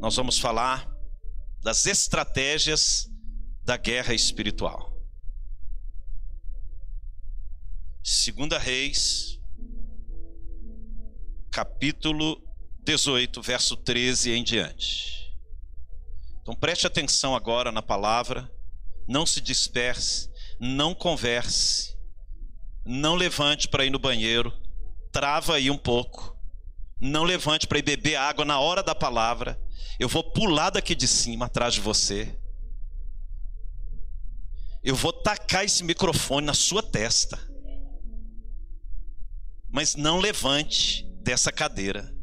nós vamos falar das estratégias da guerra espiritual. Segunda Reis, capítulo 18, verso 13 em diante. Então preste atenção agora na palavra, não se disperse, não converse, não levante para ir no banheiro, trava aí um pouco, não levante para ir beber água na hora da palavra. Eu vou pular daqui de cima atrás de você. Eu vou tacar esse microfone na sua testa. Mas não levante dessa cadeira.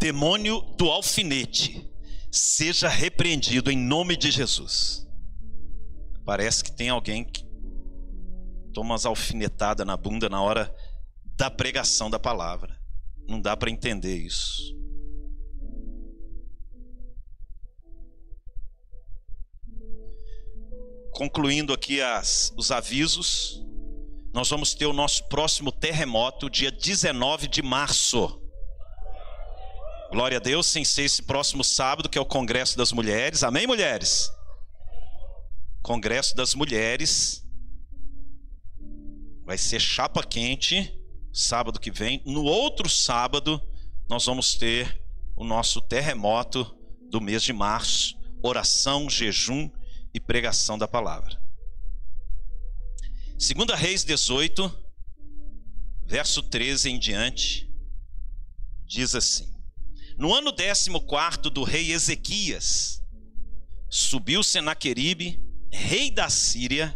demônio do alfinete, seja repreendido em nome de Jesus. Parece que tem alguém que toma umas alfinetadas na bunda na hora da pregação da palavra. Não dá para entender isso. Concluindo aqui as, os avisos, nós vamos ter o nosso próximo terremoto dia 19 de março. Glória a Deus, sem ser esse próximo sábado, que é o Congresso das Mulheres. Amém, mulheres? Congresso das Mulheres. Vai ser chapa quente, sábado que vem. No outro sábado, nós vamos ter o nosso terremoto do mês de março. Oração, jejum e pregação da palavra. Segunda Reis 18, verso 13 em diante, diz assim: no ano 14 do rei Ezequias, subiu Senaqueribe, rei da Síria,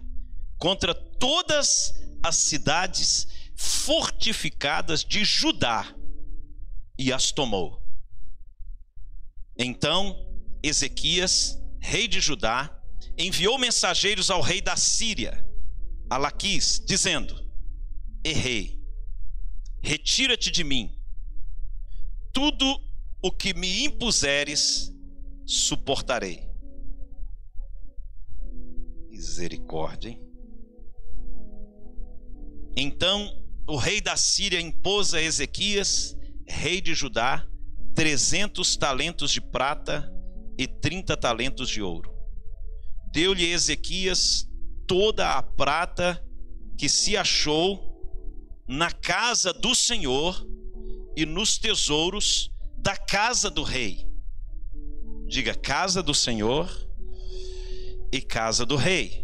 contra todas as cidades fortificadas de Judá e as tomou. Então Ezequias, rei de Judá, enviou mensageiros ao rei da Síria, Alaquis, dizendo: Errei, retira-te de mim. Tudo o que me impuseres, suportarei. Misericórdia, hein? Então o rei da Síria impôs a Ezequias, rei de Judá, trezentos talentos de prata e trinta talentos de ouro. Deu-lhe Ezequias toda a prata que se achou na casa do Senhor e nos tesouros da casa do rei. Diga casa do Senhor e casa do rei.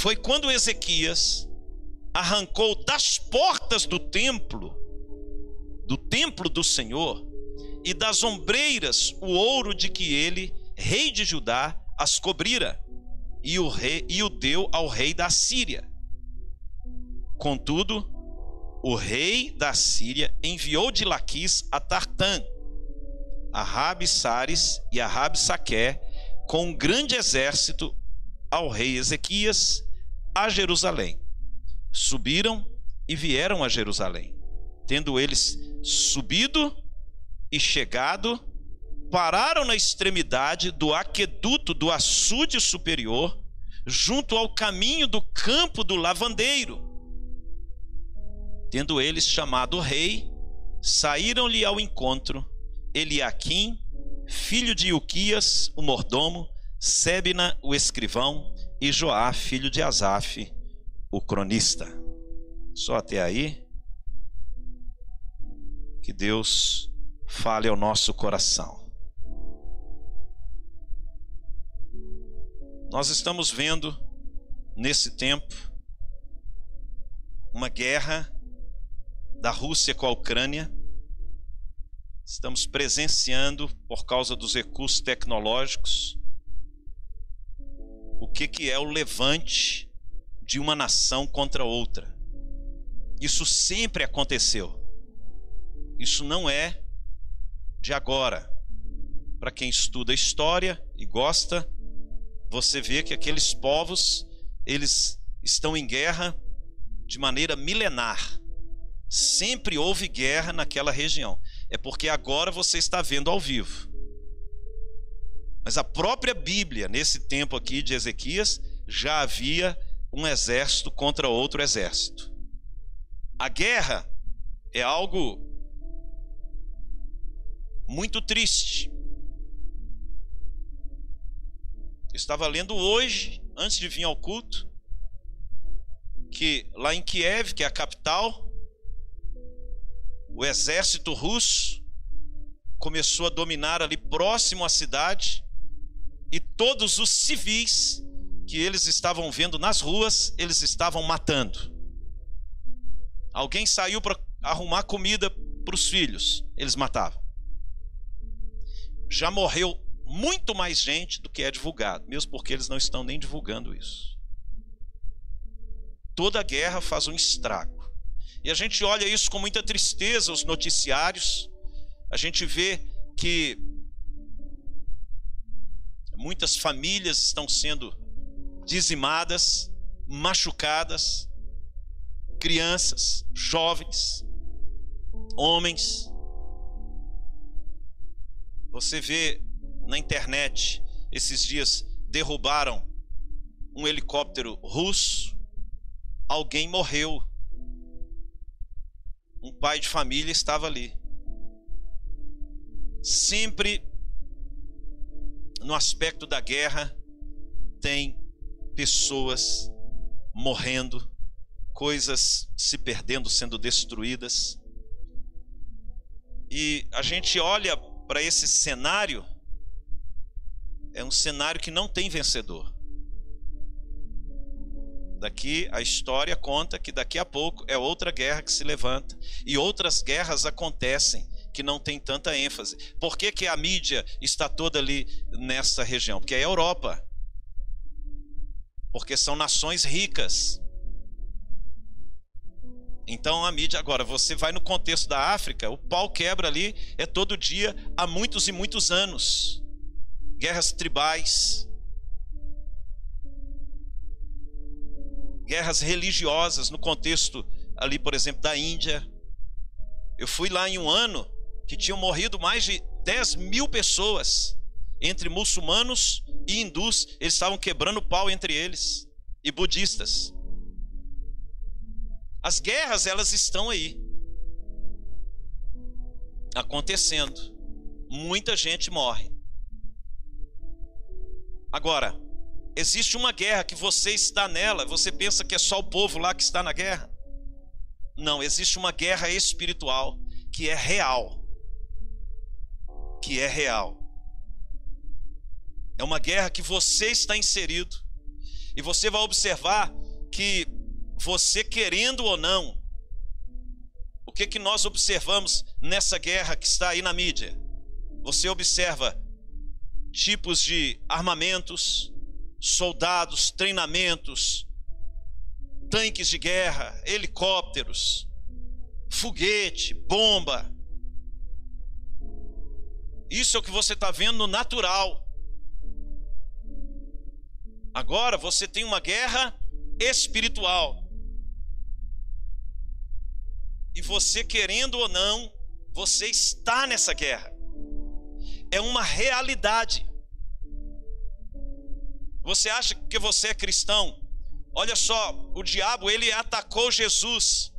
Foi quando Ezequias arrancou das portas do templo, do templo do Senhor, e das ombreiras o ouro de que ele, rei de Judá, as cobrira, e o rei e o deu ao rei da Síria. Contudo, o rei da Síria enviou de Laquis a Tartã, a Rabi Sares e a Rabi Saqué com um grande exército ao rei Ezequias a Jerusalém. Subiram e vieram a Jerusalém. Tendo eles subido e chegado, pararam na extremidade do aqueduto do açude superior, junto ao caminho do campo do lavandeiro Tendo eles chamado o rei, saíram-lhe ao encontro Eliaquim, filho de Uquias, o mordomo, Sebna, o escrivão, e Joá, filho de Asaf, o cronista. Só até aí. Que Deus fale ao nosso coração. Nós estamos vendo nesse tempo uma guerra da Rússia com a Ucrânia. Estamos presenciando, por causa dos recursos tecnológicos, o que, que é o levante de uma nação contra outra. Isso sempre aconteceu. Isso não é de agora. Para quem estuda história e gosta, você vê que aqueles povos, eles estão em guerra de maneira milenar. Sempre houve guerra naquela região. É porque agora você está vendo ao vivo. Mas a própria Bíblia, nesse tempo aqui de Ezequias, já havia um exército contra outro exército. A guerra é algo muito triste. Eu estava lendo hoje, antes de vir ao culto, que lá em Kiev, que é a capital, o exército russo começou a dominar ali próximo à cidade e todos os civis que eles estavam vendo nas ruas, eles estavam matando. Alguém saiu para arrumar comida para os filhos, eles matavam já morreu muito mais gente do que é divulgado, mesmo porque eles não estão nem divulgando isso. Toda guerra faz um estrago. E a gente olha isso com muita tristeza, os noticiários. A gente vê que muitas famílias estão sendo dizimadas, machucadas, crianças, jovens, homens. Você vê na internet, esses dias derrubaram um helicóptero russo, alguém morreu. Um pai de família estava ali. Sempre no aspecto da guerra tem pessoas morrendo, coisas se perdendo, sendo destruídas. E a gente olha para esse cenário é um cenário que não tem vencedor. Daqui a história conta que daqui a pouco é outra guerra que se levanta e outras guerras acontecem que não tem tanta ênfase. Por que, que a mídia está toda ali nessa região? Porque é a Europa. Porque são nações ricas. Então a mídia, agora, você vai no contexto da África, o pau quebra ali, é todo dia, há muitos e muitos anos. Guerras tribais, guerras religiosas no contexto ali, por exemplo, da Índia. Eu fui lá em um ano que tinham morrido mais de 10 mil pessoas, entre muçulmanos e hindus. Eles estavam quebrando pau entre eles, e budistas. As guerras, elas estão aí. Acontecendo. Muita gente morre. Agora, existe uma guerra que você está nela, você pensa que é só o povo lá que está na guerra? Não, existe uma guerra espiritual que é real. Que é real. É uma guerra que você está inserido. E você vai observar que você querendo ou não, o que que nós observamos nessa guerra que está aí na mídia? Você observa tipos de armamentos, soldados, treinamentos, tanques de guerra, helicópteros, foguete, bomba. Isso é o que você está vendo no natural. Agora você tem uma guerra espiritual. E você querendo ou não, você está nessa guerra. É uma realidade. Você acha que você é cristão? Olha só, o diabo ele atacou Jesus.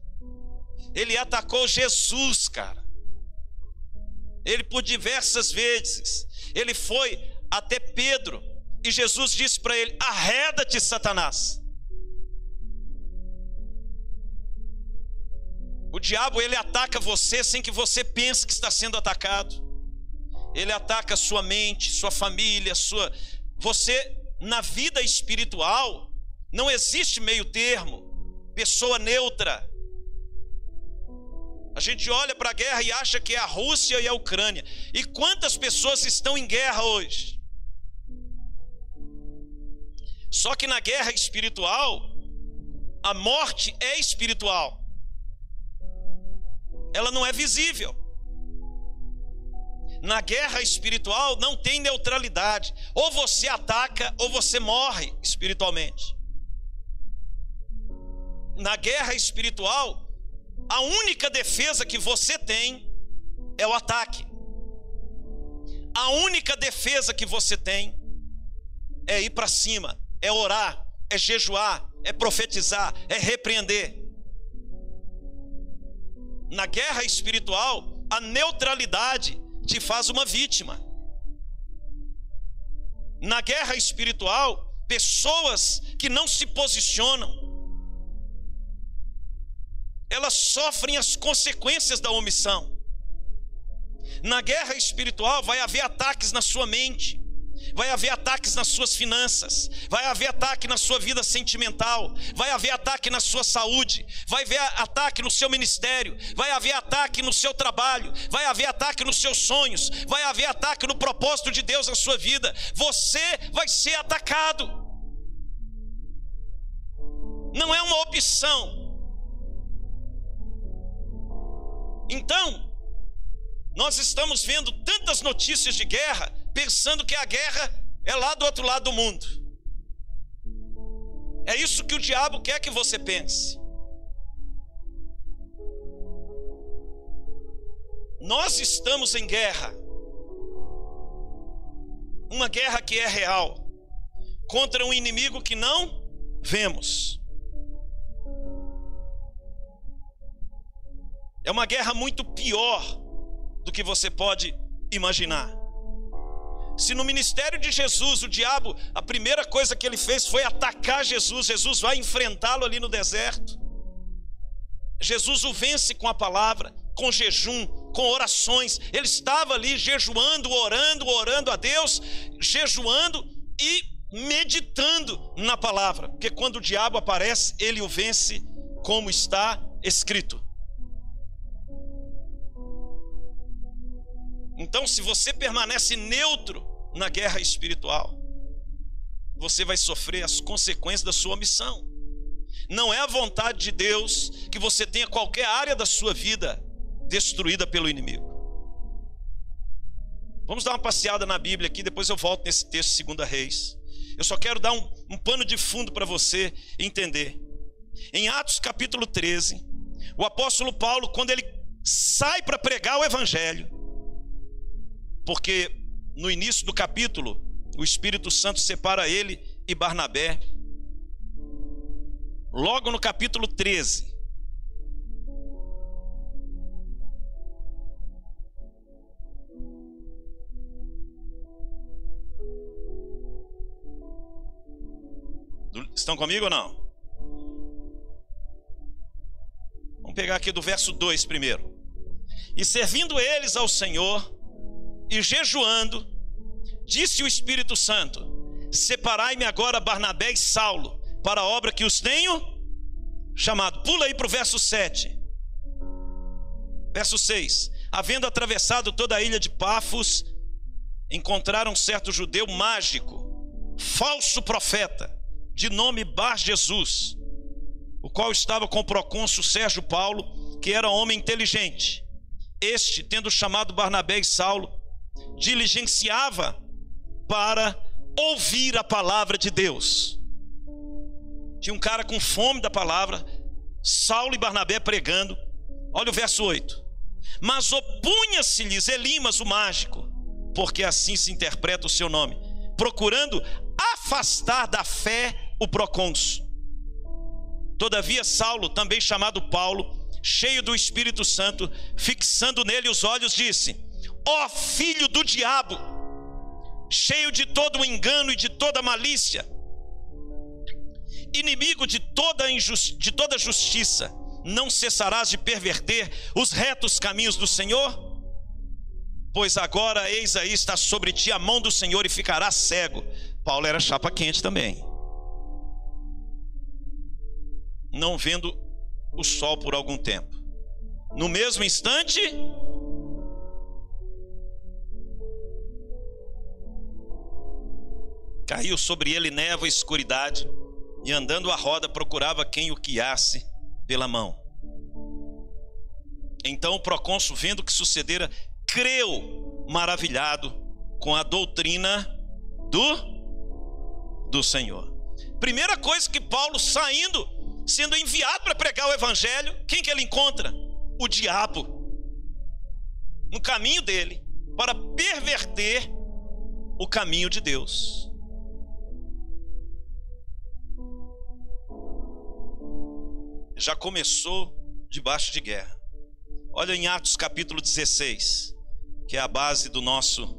Ele atacou Jesus, cara. Ele por diversas vezes. Ele foi até Pedro e Jesus disse para ele: "Arreda-te, Satanás". O diabo ele ataca você sem que você pense que está sendo atacado. Ele ataca sua mente, sua família, sua você na vida espiritual não existe meio termo, pessoa neutra. A gente olha para a guerra e acha que é a Rússia e a Ucrânia. E quantas pessoas estão em guerra hoje? Só que na guerra espiritual, a morte é espiritual ela não é visível. Na guerra espiritual não tem neutralidade. Ou você ataca ou você morre espiritualmente. Na guerra espiritual, a única defesa que você tem é o ataque. A única defesa que você tem é ir para cima, é orar, é jejuar, é profetizar, é repreender. Na guerra espiritual, a neutralidade te faz uma vítima. Na guerra espiritual, pessoas que não se posicionam, elas sofrem as consequências da omissão. Na guerra espiritual vai haver ataques na sua mente, vai haver ataques nas suas finanças, vai haver ataque na sua vida sentimental, vai haver ataque na sua saúde, vai haver ataque no seu ministério, vai haver ataque no seu trabalho, vai haver ataque nos seus sonhos, vai haver ataque no propósito de Deus na sua vida. Você vai ser atacado. Não é uma opção. Então, nós estamos vendo tantas notícias de guerra, pensando que a guerra é lá do outro lado do mundo. É isso que o diabo quer que você pense. Nós estamos em guerra. Uma guerra que é real, contra um inimigo que não vemos. É uma guerra muito pior do que você pode imaginar. Se no ministério de Jesus o diabo, a primeira coisa que ele fez foi atacar Jesus, Jesus vai enfrentá-lo ali no deserto. Jesus o vence com a palavra, com jejum, com orações. Ele estava ali jejuando, orando, orando a Deus, jejuando e meditando na palavra, porque quando o diabo aparece, ele o vence como está escrito. Então, se você permanece neutro na guerra espiritual, você vai sofrer as consequências da sua missão. Não é a vontade de Deus que você tenha qualquer área da sua vida destruída pelo inimigo. Vamos dar uma passeada na Bíblia aqui, depois eu volto nesse texto, segunda Reis. Eu só quero dar um, um pano de fundo para você entender. Em Atos capítulo 13, o apóstolo Paulo, quando ele sai para pregar o Evangelho, porque no início do capítulo, o Espírito Santo separa ele e Barnabé. Logo no capítulo 13. Estão comigo ou não? Vamos pegar aqui do verso 2 primeiro. E servindo eles ao Senhor, e jejuando, disse o Espírito Santo: Separai-me agora Barnabé e Saulo para a obra que os tenho chamado. Pula aí para o verso 7. Verso 6. Havendo atravessado toda a ilha de Pafos, encontraram um certo judeu mágico, falso profeta, de nome Bar Jesus, o qual estava com o procônsul Sérgio Paulo, que era homem inteligente. Este, tendo chamado Barnabé e Saulo, diligenciava para ouvir a palavra de Deus. Tinha um cara com fome da palavra, Saulo e Barnabé pregando. Olha o verso 8. Mas opunha-se-lhes Elimas, o mágico, porque assim se interpreta o seu nome, procurando afastar da fé o procônsul. Todavia, Saulo, também chamado Paulo, cheio do Espírito Santo, fixando nele os olhos, disse: ó filho do diabo, cheio de todo o engano e de toda malícia, inimigo de toda, de toda justiça, não cessarás de perverter os retos caminhos do Senhor? Pois agora, eis aí, está sobre ti a mão do Senhor e ficarás cego. Paulo era chapa quente também. Não vendo o sol por algum tempo. No mesmo instante, Caiu sobre ele névoa e escuridade, e andando a roda procurava quem o guiasse pela mão. Então o procônsul, vendo o que sucedera, creu maravilhado com a doutrina do do Senhor. Primeira coisa que Paulo saindo, sendo enviado para pregar o evangelho, quem que ele encontra? O diabo. No caminho dele para perverter o caminho de Deus. Já começou debaixo de guerra. Olha em Atos capítulo 16, que é a base do nosso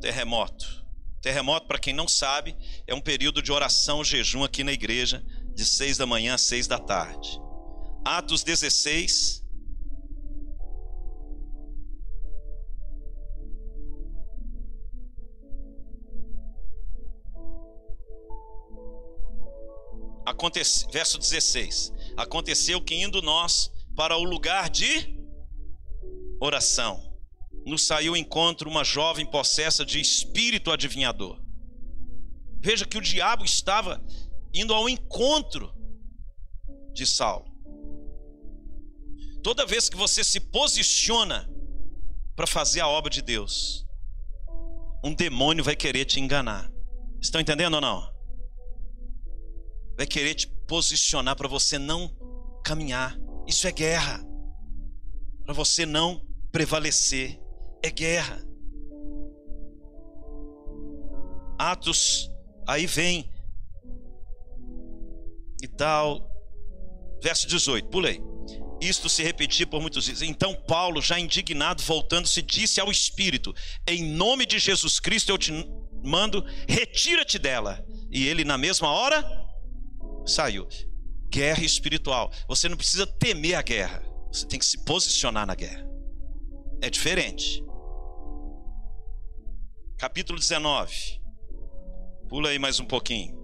terremoto. Terremoto, para quem não sabe, é um período de oração, jejum aqui na igreja, de seis da manhã às seis da tarde. Atos 16. Acontece, verso 16. Aconteceu que indo nós para o lugar de oração, nos saiu encontro uma jovem possessa de espírito adivinhador. Veja que o diabo estava indo ao encontro de Saulo. Toda vez que você se posiciona para fazer a obra de Deus, um demônio vai querer te enganar. Estão entendendo ou não? Vai querer te posicionar para você não caminhar. Isso é guerra. Para você não prevalecer. É guerra. Atos, aí vem e tal. Verso 18, pulei. Isto se repetia por muitos dias. Então Paulo, já indignado, voltando-se, disse ao Espírito: Em nome de Jesus Cristo eu te mando, retira-te dela. E ele, na mesma hora, saiu. Guerra espiritual. Você não precisa temer a guerra. Você tem que se posicionar na guerra. É diferente. Capítulo 19. Pula aí mais um pouquinho.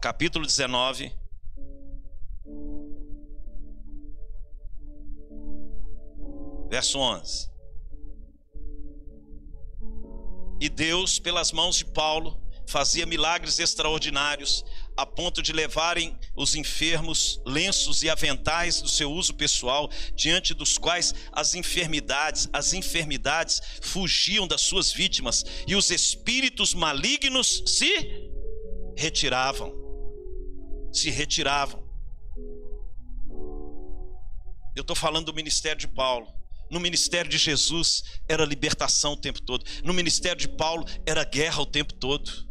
Capítulo 19 verso 11. E Deus, pelas mãos de Paulo, fazia milagres extraordinários, a ponto de levarem os enfermos lenços e aventais do seu uso pessoal, diante dos quais as enfermidades, as enfermidades fugiam das suas vítimas e os espíritos malignos se retiravam. Se retiravam. Eu estou falando do ministério de Paulo. No ministério de Jesus era libertação o tempo todo. No ministério de Paulo era guerra o tempo todo.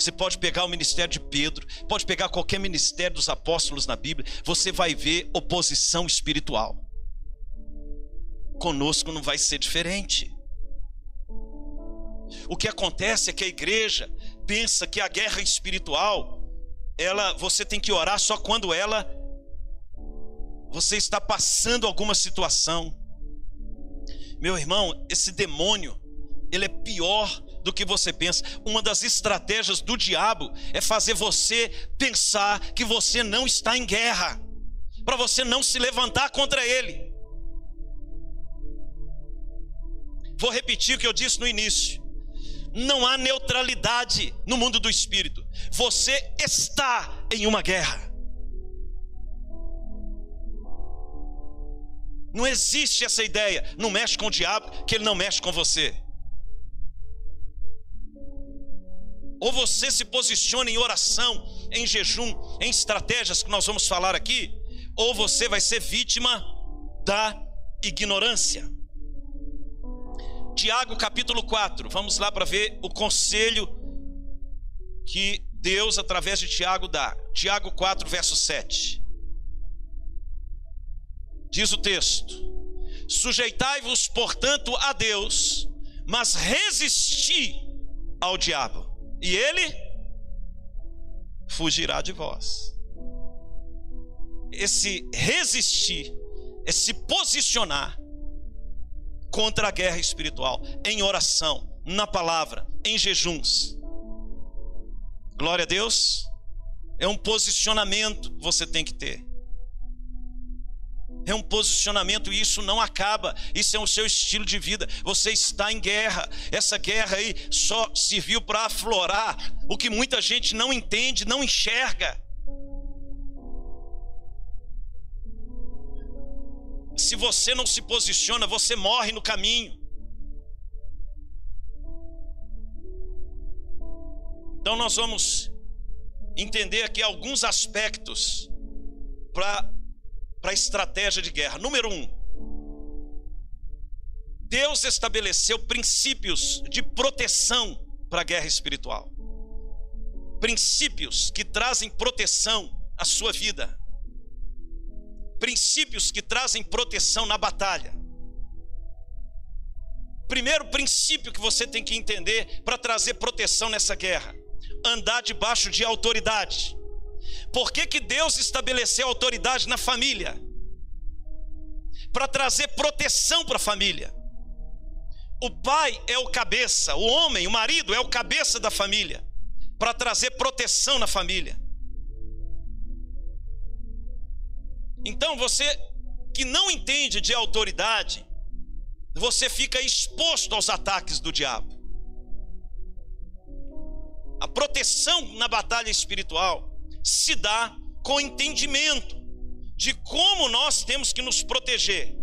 Você pode pegar o ministério de Pedro, pode pegar qualquer ministério dos apóstolos na Bíblia, você vai ver oposição espiritual. Conosco não vai ser diferente. O que acontece é que a igreja pensa que a guerra espiritual, ela você tem que orar só quando ela você está passando alguma situação. Meu irmão, esse demônio, ele é pior do que você pensa. Uma das estratégias do diabo é fazer você pensar que você não está em guerra, para você não se levantar contra ele. Vou repetir o que eu disse no início. Não há neutralidade no mundo do espírito. Você está em uma guerra. Não existe essa ideia. Não mexe com o diabo, que ele não mexe com você. Ou você se posiciona em oração, em jejum, em estratégias que nós vamos falar aqui, ou você vai ser vítima da ignorância. Tiago capítulo 4, vamos lá para ver o conselho que Deus, através de Tiago, dá. Tiago 4, verso 7. Diz o texto: Sujeitai-vos, portanto, a Deus, mas resisti ao diabo, e ele fugirá de vós. Esse resistir, esse posicionar contra a guerra espiritual, em oração, na palavra, em jejuns. Glória a Deus. É um posicionamento que você tem que ter é um posicionamento e isso não acaba. Isso é o seu estilo de vida. Você está em guerra. Essa guerra aí só serviu para aflorar o que muita gente não entende, não enxerga. Se você não se posiciona, você morre no caminho. Então nós vamos entender aqui alguns aspectos para para a estratégia de guerra. Número um, Deus estabeleceu princípios de proteção para a guerra espiritual. princípios que trazem proteção à sua vida. Princípios que trazem proteção na batalha. Primeiro princípio que você tem que entender para trazer proteção nessa guerra: andar debaixo de autoridade. Por que, que Deus estabeleceu autoridade na família? Para trazer proteção para a família. O pai é o cabeça, o homem, o marido é o cabeça da família para trazer proteção na família. Então você que não entende de autoridade, você fica exposto aos ataques do diabo. A proteção na batalha espiritual se dá com entendimento de como nós temos que nos proteger.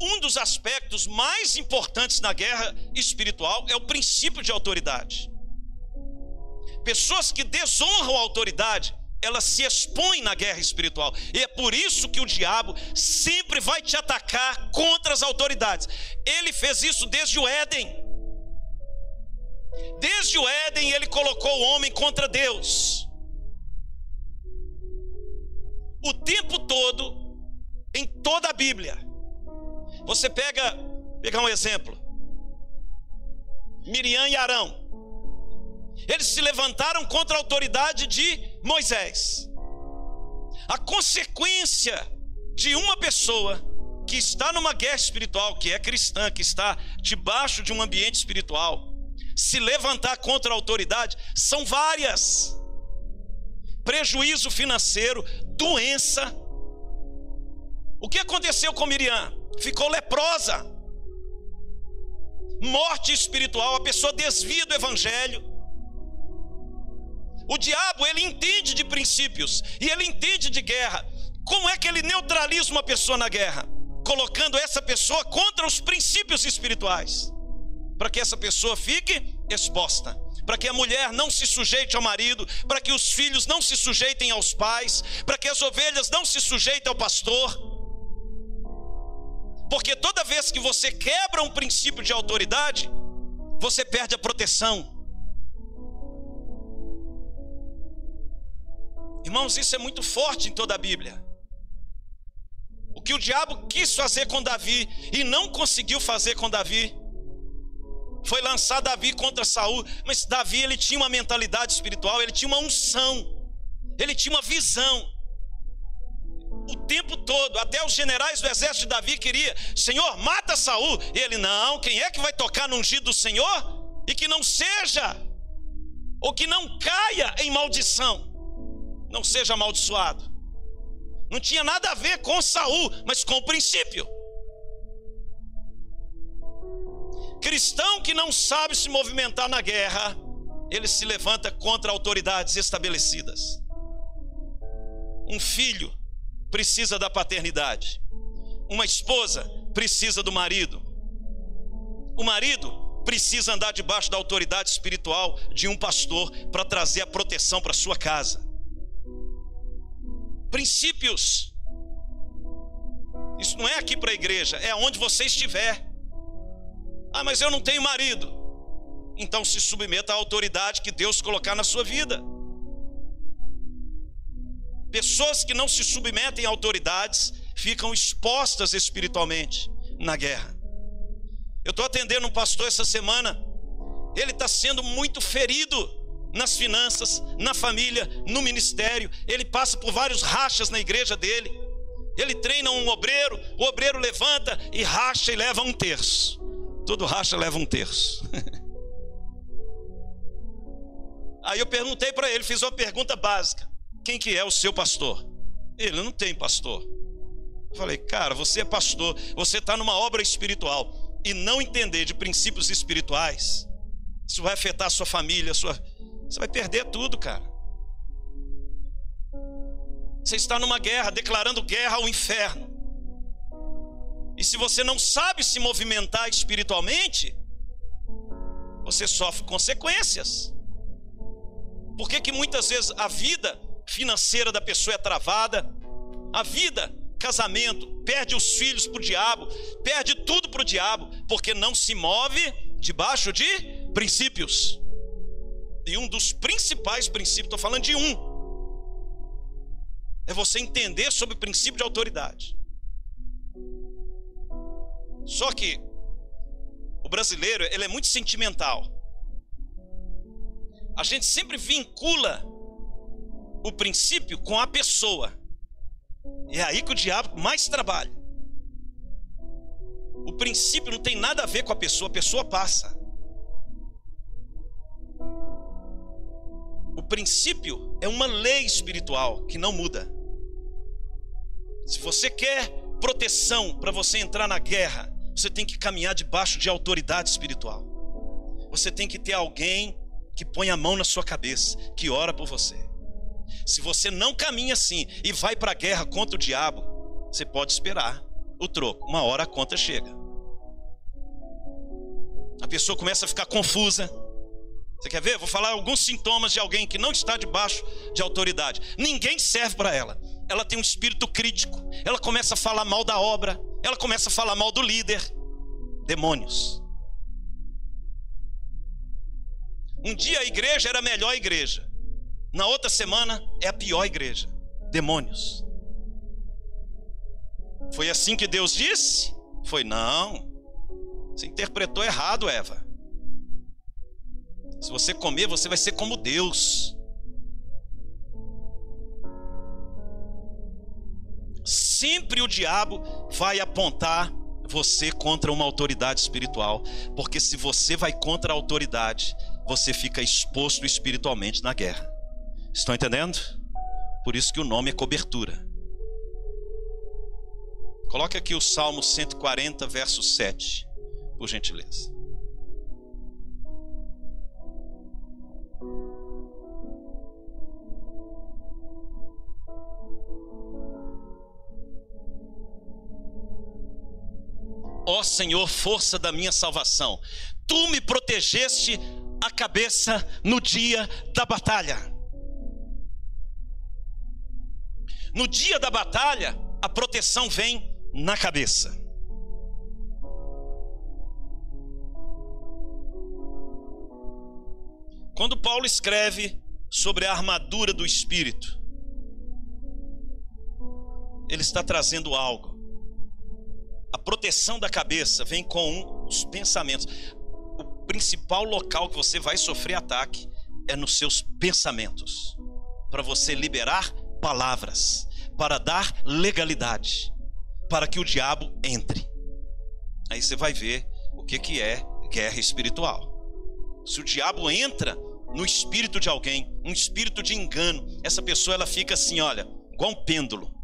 Um dos aspectos mais importantes na guerra espiritual é o princípio de autoridade. Pessoas que desonram a autoridade, elas se expõem na guerra espiritual. E é por isso que o diabo sempre vai te atacar contra as autoridades. Ele fez isso desde o Éden. Desde o Éden, ele colocou o homem contra Deus. O tempo todo, em toda a Bíblia. Você pega, pegar um exemplo. Miriam e Arão. Eles se levantaram contra a autoridade de Moisés. A consequência de uma pessoa que está numa guerra espiritual, que é cristã, que está debaixo de um ambiente espiritual, se levantar contra a autoridade, são várias: prejuízo financeiro, doença. O que aconteceu com Miriam? Ficou leprosa, morte espiritual, a pessoa desvia do evangelho. O diabo, ele entende de princípios e ele entende de guerra. Como é que ele neutraliza uma pessoa na guerra? Colocando essa pessoa contra os princípios espirituais, para que essa pessoa fique exposta, para que a mulher não se sujeite ao marido, para que os filhos não se sujeitem aos pais, para que as ovelhas não se sujeitem ao pastor. Porque toda vez que você quebra um princípio de autoridade, você perde a proteção. Irmãos, isso é muito forte em toda a Bíblia. O que o diabo quis fazer com Davi e não conseguiu fazer com Davi foi lançar Davi contra Saul, mas Davi ele tinha uma mentalidade espiritual, ele tinha uma unção, ele tinha uma visão. O tempo todo, até os generais do exército de Davi queria, Senhor, mata Saul. E ele não, quem é que vai tocar no ungido do Senhor e que não seja ou que não caia em maldição? não seja amaldiçoado. Não tinha nada a ver com Saul, mas com o princípio. Cristão que não sabe se movimentar na guerra, ele se levanta contra autoridades estabelecidas. Um filho precisa da paternidade. Uma esposa precisa do marido. O marido precisa andar debaixo da autoridade espiritual de um pastor para trazer a proteção para sua casa princípios. Isso não é aqui para a igreja, é onde você estiver. Ah, mas eu não tenho marido. Então se submeta à autoridade que Deus colocar na sua vida. Pessoas que não se submetem a autoridades ficam expostas espiritualmente na guerra. Eu estou atendendo um pastor essa semana, ele está sendo muito ferido nas finanças, na família, no ministério. Ele passa por vários rachas na igreja dele. Ele treina um obreiro, o obreiro levanta e racha e leva um terço. Todo racha leva um terço. Aí eu perguntei para ele, fiz uma pergunta básica: quem que é o seu pastor? Ele não tem pastor. Eu falei, cara, você é pastor, você está numa obra espiritual e não entender de princípios espirituais, isso vai afetar a sua família, a sua, você vai perder tudo, cara. Você está numa guerra, declarando guerra ao inferno. E se você não sabe se movimentar espiritualmente, você sofre consequências. Por que, que muitas vezes a vida financeira da pessoa é travada? A vida, casamento, perde os filhos para o diabo, perde tudo para o diabo, porque não se move debaixo de princípios. E um dos principais princípios, estou falando de um, é você entender sobre o princípio de autoridade. Só que o brasileiro, ele é muito sentimental. A gente sempre vincula o princípio com a pessoa. É aí que o diabo mais trabalha. O princípio não tem nada a ver com a pessoa, a pessoa passa. O princípio é uma lei espiritual que não muda. Se você quer proteção para você entrar na guerra, você tem que caminhar debaixo de autoridade espiritual. Você tem que ter alguém que põe a mão na sua cabeça, que ora por você. Se você não caminha assim e vai para a guerra contra o diabo, você pode esperar o troco. Uma hora a conta chega. A pessoa começa a ficar confusa. Você quer ver? Vou falar alguns sintomas de alguém que não está debaixo de autoridade. Ninguém serve para ela ela tem um espírito crítico, ela começa a falar mal da obra, ela começa a falar mal do líder. Demônios. Um dia a igreja era a melhor igreja, na outra semana é a pior igreja. Demônios. Foi assim que Deus disse? Foi não. Você interpretou errado, Eva. Se você comer, você vai ser como Deus. Sempre o diabo vai apontar você contra uma autoridade espiritual, porque se você vai contra a autoridade, você fica exposto espiritualmente na guerra. Estão entendendo? Por isso que o nome é cobertura. Coloque aqui o Salmo 140, verso 7, por gentileza. Ó Senhor, força da minha salvação, tu me protegeste a cabeça no dia da batalha. No dia da batalha, a proteção vem na cabeça. Quando Paulo escreve sobre a armadura do espírito, ele está trazendo algo a proteção da cabeça vem com os pensamentos. O principal local que você vai sofrer ataque é nos seus pensamentos. Para você liberar palavras, para dar legalidade, para que o diabo entre. Aí você vai ver o que, que é guerra espiritual. Se o diabo entra no espírito de alguém, um espírito de engano, essa pessoa ela fica assim, olha, igual um pêndulo.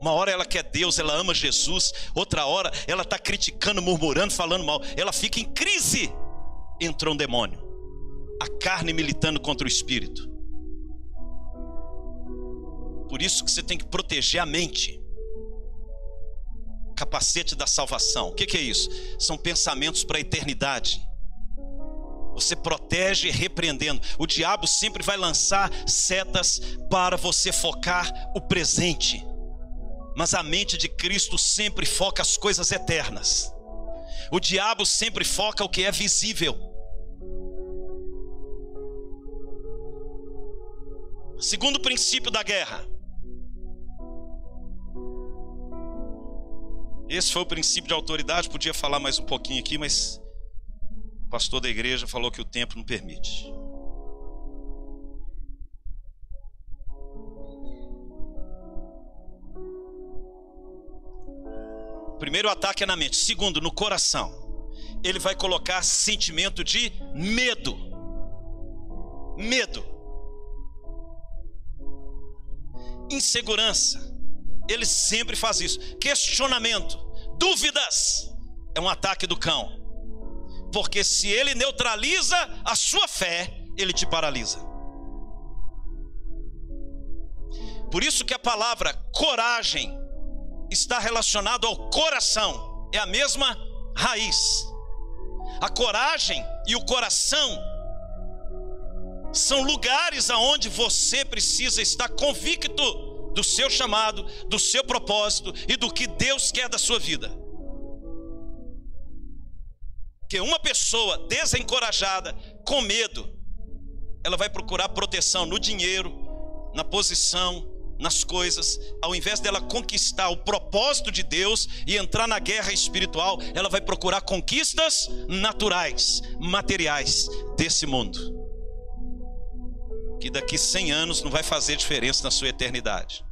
Uma hora ela quer Deus, ela ama Jesus. Outra hora ela está criticando, murmurando, falando mal. Ela fica em crise. Entrou um demônio. A carne militando contra o espírito. Por isso que você tem que proteger a mente. Capacete da salvação. O que, que é isso? São pensamentos para a eternidade. Você protege repreendendo. O diabo sempre vai lançar setas para você focar o presente mas a mente de Cristo sempre foca as coisas eternas. O diabo sempre foca o que é visível. Segundo princípio da guerra. Esse foi o princípio de autoridade. Podia falar mais um pouquinho aqui, mas o pastor da igreja falou que o tempo não permite. Primeiro, ataque é na mente. Segundo, no coração. Ele vai colocar sentimento de medo. Medo. Insegurança. Ele sempre faz isso. Questionamento. Dúvidas. É um ataque do cão. Porque se ele neutraliza a sua fé, ele te paralisa. Por isso que a palavra coragem está relacionado ao coração, é a mesma raiz. A coragem e o coração são lugares aonde você precisa estar convicto do seu chamado, do seu propósito e do que Deus quer da sua vida. Que uma pessoa desencorajada, com medo, ela vai procurar proteção no dinheiro, na posição, nas coisas, ao invés dela conquistar o propósito de Deus e entrar na guerra espiritual, ela vai procurar conquistas naturais, materiais desse mundo. Que daqui 100 anos não vai fazer diferença na sua eternidade.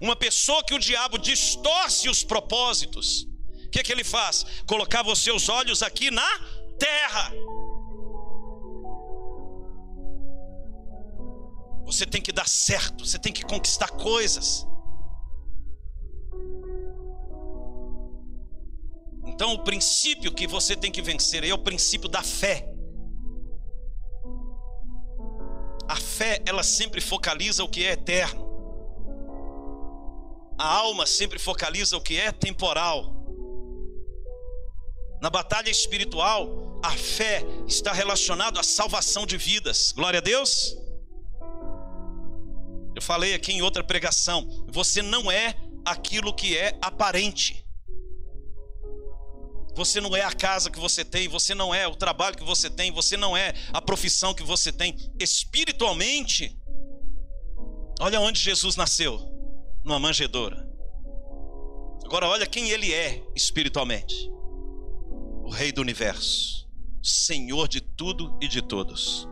Uma pessoa que o diabo distorce os propósitos, o que, que ele faz? Colocar os seus olhos aqui na terra. Você tem que dar certo, você tem que conquistar coisas. Então, o princípio que você tem que vencer é o princípio da fé. A fé, ela sempre focaliza o que é eterno. A alma sempre focaliza o que é temporal. Na batalha espiritual, a fé está relacionada à salvação de vidas. Glória a Deus. Falei aqui em outra pregação: você não é aquilo que é aparente. Você não é a casa que você tem, você não é o trabalho que você tem, você não é a profissão que você tem. Espiritualmente, olha onde Jesus nasceu numa manjedoura. Agora, olha quem ele é espiritualmente: o Rei do universo, Senhor de tudo e de todos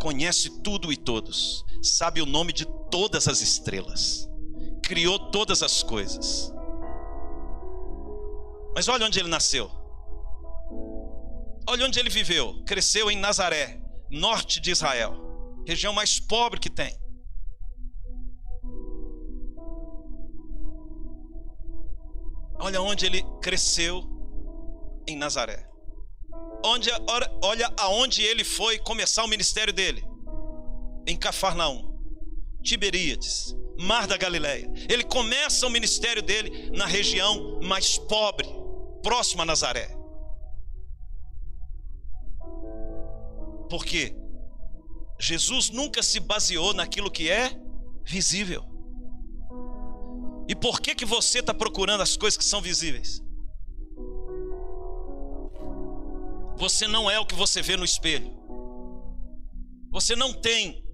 conhece tudo e todos, sabe o nome de todas as estrelas, criou todas as coisas. Mas olha onde ele nasceu. Olha onde ele viveu. Cresceu em Nazaré, norte de Israel, região mais pobre que tem. Olha onde ele cresceu em Nazaré. Onde, olha aonde ele foi começar o ministério dele. Em Cafarnaum, Tiberíades, Mar da Galileia. Ele começa o ministério dele na região mais pobre, próxima a Nazaré. Por quê? Jesus nunca se baseou naquilo que é visível. E por que que você está procurando as coisas que são visíveis? Você não é o que você vê no espelho. Você não tem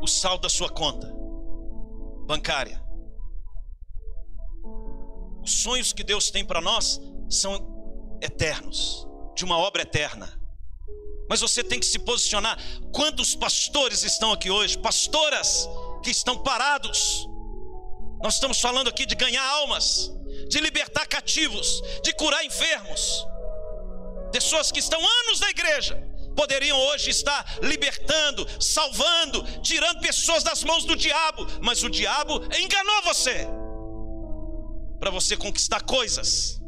o saldo da sua conta bancária. Os sonhos que Deus tem para nós são eternos, de uma obra eterna. Mas você tem que se posicionar. Quantos pastores estão aqui hoje? Pastoras que estão parados. Nós estamos falando aqui de ganhar almas, de libertar cativos, de curar enfermos. Pessoas que estão anos na igreja poderiam hoje estar libertando, salvando, tirando pessoas das mãos do diabo, mas o diabo enganou você para você conquistar coisas,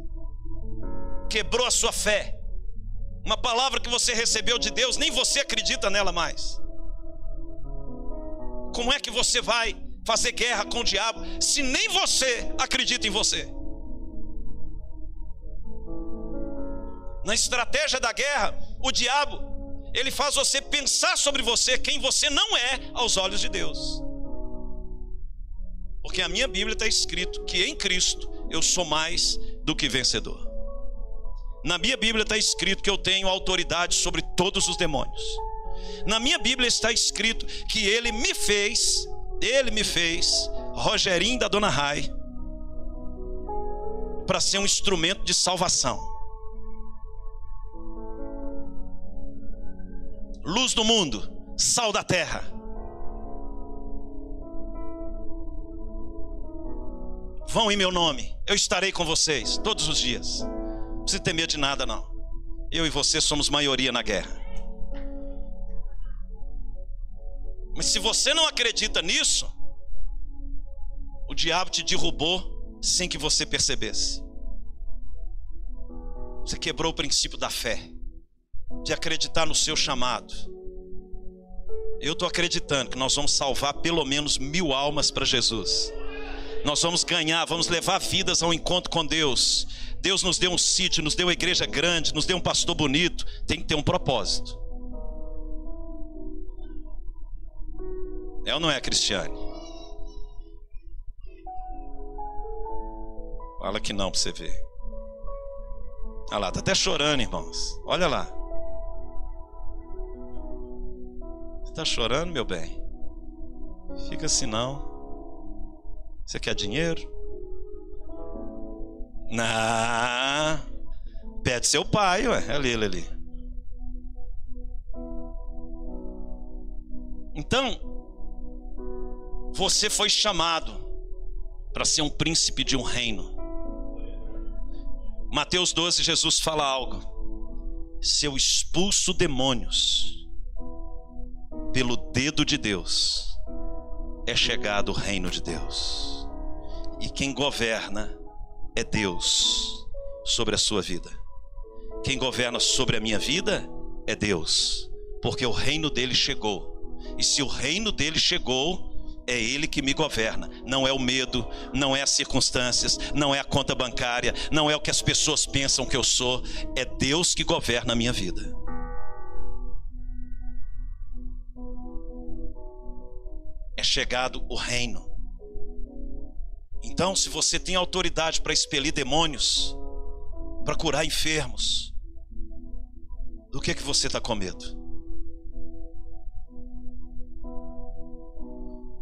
quebrou a sua fé. Uma palavra que você recebeu de Deus, nem você acredita nela mais. Como é que você vai fazer guerra com o diabo se nem você acredita em você? Na estratégia da guerra, o diabo, ele faz você pensar sobre você quem você não é aos olhos de Deus. Porque a minha Bíblia está escrito que em Cristo eu sou mais do que vencedor. Na minha Bíblia está escrito que eu tenho autoridade sobre todos os demônios. Na minha Bíblia está escrito que ele me fez, ele me fez, Rogerinho da Dona Rai, para ser um instrumento de salvação. Luz do mundo, sal da terra. Vão em meu nome, eu estarei com vocês todos os dias. Não precisa ter medo de nada, não. Eu e você somos maioria na guerra. Mas se você não acredita nisso, o diabo te derrubou sem que você percebesse. Você quebrou o princípio da fé de acreditar no seu chamado. Eu estou acreditando que nós vamos salvar pelo menos mil almas para Jesus. Nós vamos ganhar, vamos levar vidas ao encontro com Deus. Deus nos deu um sítio, nos deu uma igreja grande, nos deu um pastor bonito. Tem que ter um propósito. É ou não é, Cristiane? Fala que não para você ver. Olha lá, tá até chorando, irmãos. Olha lá. Está chorando, meu bem? Fica assim não. Você quer dinheiro? Não. Pede seu pai, ué. É ali, ele ali. Então, você foi chamado para ser um príncipe de um reino. Mateus 12, Jesus fala algo. Se eu expulso demônios pelo dedo de Deus, é chegado o reino de Deus. E quem governa é Deus sobre a sua vida. Quem governa sobre a minha vida é Deus, porque o reino dele chegou. E se o reino dele chegou, é ele que me governa, não é o medo, não é as circunstâncias, não é a conta bancária, não é o que as pessoas pensam que eu sou, é Deus que governa a minha vida. Chegado o reino. Então, se você tem autoridade para expelir demônios, para curar enfermos, do que é que você está com medo?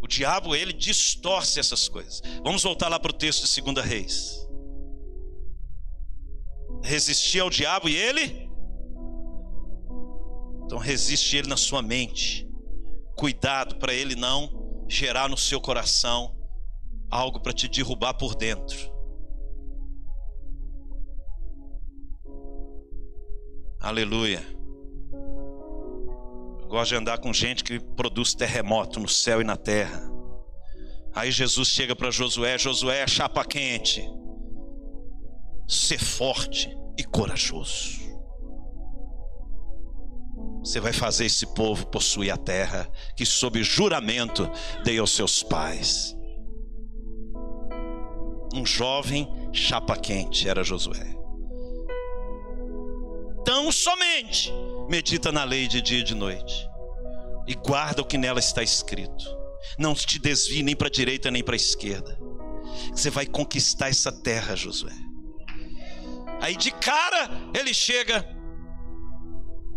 O diabo, ele distorce essas coisas. Vamos voltar lá para o texto de 2 Reis. Resistir ao diabo e ele? Então resiste ele na sua mente. Cuidado para ele não gerar no seu coração algo para te derrubar por dentro. Aleluia. Eu gosto de andar com gente que produz terremoto no céu e na terra. Aí Jesus chega para Josué: Josué, chapa quente. Ser forte e corajoso. Você vai fazer esse povo possuir a terra que, sob juramento, dei aos seus pais. Um jovem chapa quente era Josué. Tão somente medita na lei de dia e de noite e guarda o que nela está escrito. Não te desvie nem para a direita nem para a esquerda. Você vai conquistar essa terra, Josué. Aí de cara ele chega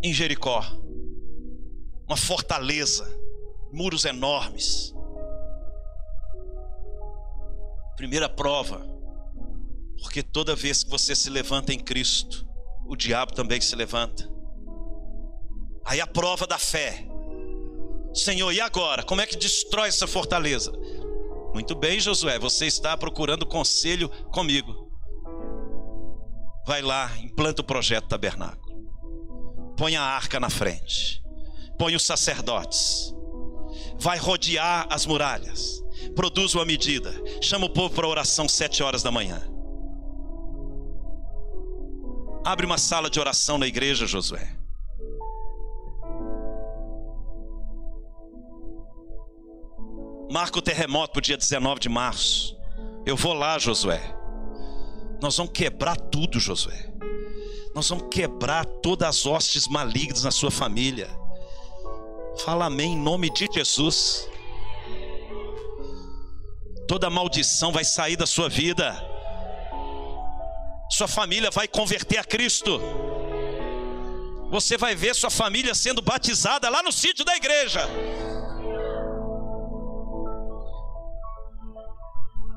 em Jericó, uma fortaleza, muros enormes. Primeira prova, porque toda vez que você se levanta em Cristo, o diabo também se levanta. Aí a prova da fé. Senhor, e agora? Como é que destrói essa fortaleza? Muito bem, Josué, você está procurando conselho comigo. Vai lá, implanta o projeto tabernáculo. Põe a arca na frente. Põe os sacerdotes. Vai rodear as muralhas. Produz uma medida. Chama o povo para oração sete horas da manhã. Abre uma sala de oração na igreja, Josué. Marca o terremoto para o dia 19 de março. Eu vou lá, Josué. Nós vamos quebrar tudo, Josué. Nós vamos quebrar todas as hostes malignas na sua família. Fala amém em nome de Jesus. Toda maldição vai sair da sua vida sua família vai converter a Cristo. Você vai ver sua família sendo batizada lá no sítio da igreja.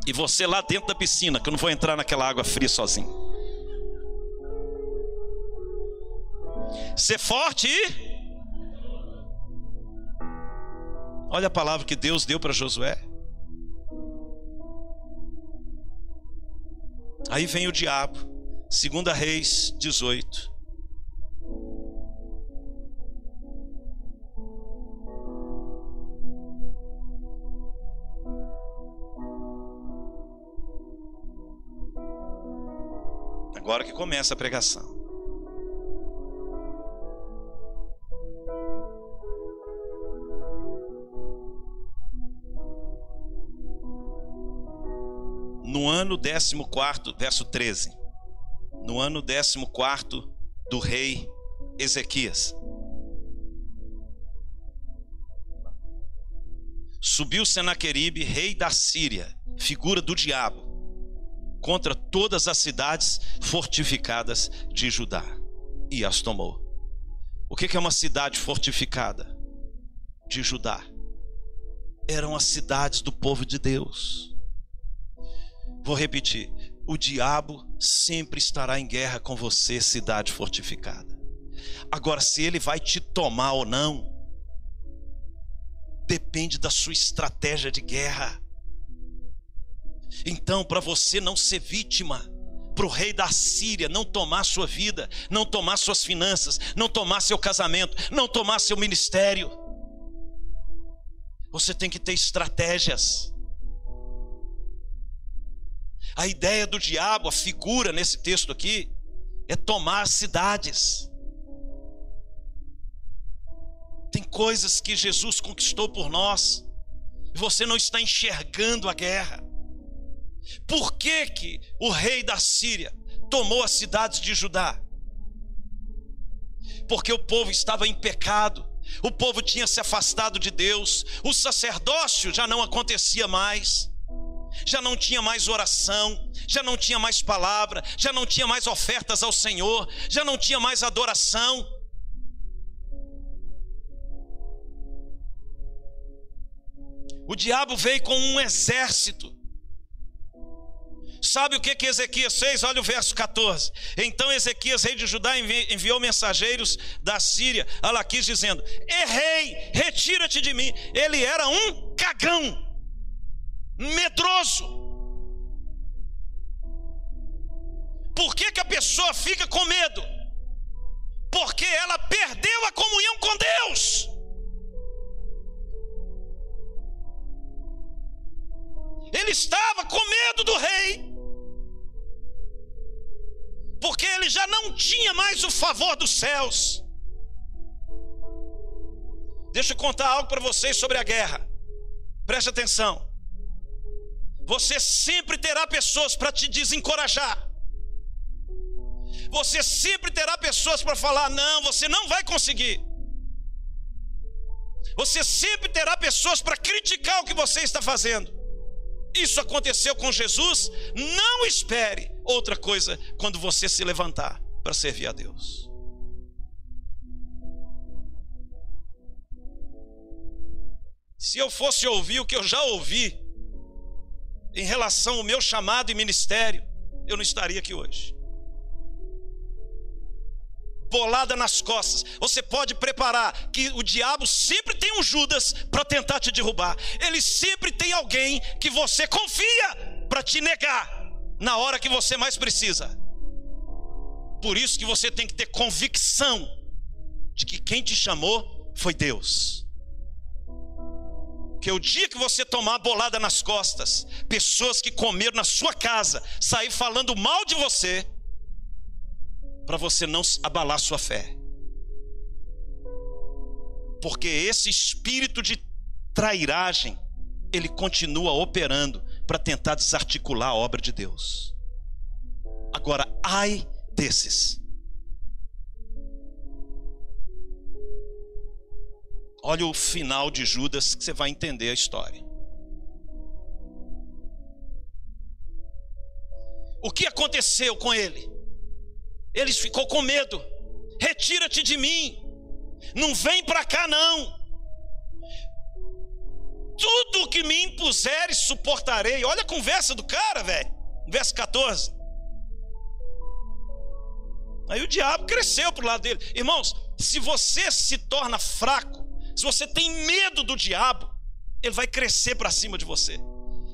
E você lá dentro da piscina, que eu não vou entrar naquela água fria sozinho. Ser forte e. Olha a palavra que Deus deu para Josué. Aí vem o diabo, segunda Reis 18. Agora que começa a pregação. No ano 14, verso 13. No ano 14 do rei Ezequias. Subiu Senaqueribe, rei da Síria, figura do diabo, contra todas as cidades fortificadas de Judá, e as tomou. O que é uma cidade fortificada? de Judá. Eram as cidades do povo de Deus. Vou repetir: o diabo sempre estará em guerra com você, cidade fortificada. Agora, se ele vai te tomar ou não, depende da sua estratégia de guerra. Então, para você não ser vítima, para o rei da Síria não tomar sua vida, não tomar suas finanças, não tomar seu casamento, não tomar seu ministério, você tem que ter estratégias. A ideia do diabo, a figura nesse texto aqui, é tomar cidades. Tem coisas que Jesus conquistou por nós, e você não está enxergando a guerra. Por que, que o rei da Síria tomou as cidades de Judá? Porque o povo estava em pecado, o povo tinha se afastado de Deus, o sacerdócio já não acontecia mais já não tinha mais oração, já não tinha mais palavra, já não tinha mais ofertas ao Senhor, já não tinha mais adoração. O diabo veio com um exército. Sabe o que que Ezequias fez? Olha o verso 14. Então Ezequias, rei de Judá, enviou mensageiros da Síria a Laquis, dizendo: Errei, retira-te de mim. Ele era um cagão medroso. Por que, que a pessoa fica com medo? Porque ela perdeu a comunhão com Deus. Ele estava com medo do rei, porque ele já não tinha mais o favor dos céus. Deixa eu contar algo para vocês sobre a guerra. Preste atenção. Você sempre terá pessoas para te desencorajar. Você sempre terá pessoas para falar: não, você não vai conseguir. Você sempre terá pessoas para criticar o que você está fazendo. Isso aconteceu com Jesus. Não espere outra coisa quando você se levantar para servir a Deus. Se eu fosse ouvir o que eu já ouvi, em relação ao meu chamado e ministério, eu não estaria aqui hoje. Bolada nas costas. Você pode preparar que o diabo sempre tem um Judas para tentar te derrubar. Ele sempre tem alguém que você confia para te negar na hora que você mais precisa. Por isso que você tem que ter convicção de que quem te chamou foi Deus. Que o dia que você tomar bolada nas costas, pessoas que comeram na sua casa, sair falando mal de você, para você não abalar sua fé. Porque esse espírito de trairagem, ele continua operando para tentar desarticular a obra de Deus. Agora, ai desses Olha o final de Judas que você vai entender a história. O que aconteceu com ele? Ele ficou com medo. Retira-te de mim. Não vem para cá não. Tudo que me impuseres suportarei. Olha a conversa do cara, velho. Verso 14. Aí o diabo cresceu pro lado dele. Irmãos, se você se torna fraco, se você tem medo do diabo, ele vai crescer para cima de você.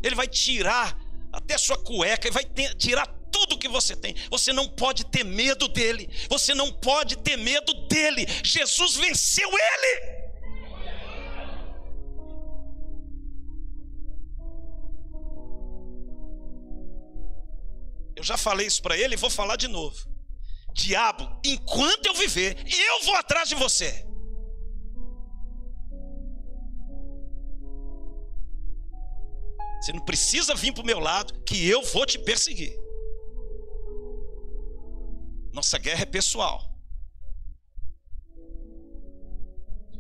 Ele vai tirar até sua cueca, ele vai ter, tirar tudo que você tem. Você não pode ter medo dele. Você não pode ter medo dele. Jesus venceu ele. Eu já falei isso para ele e vou falar de novo. Diabo, enquanto eu viver, eu vou atrás de você. Você não precisa vir para o meu lado, que eu vou te perseguir. Nossa guerra é pessoal.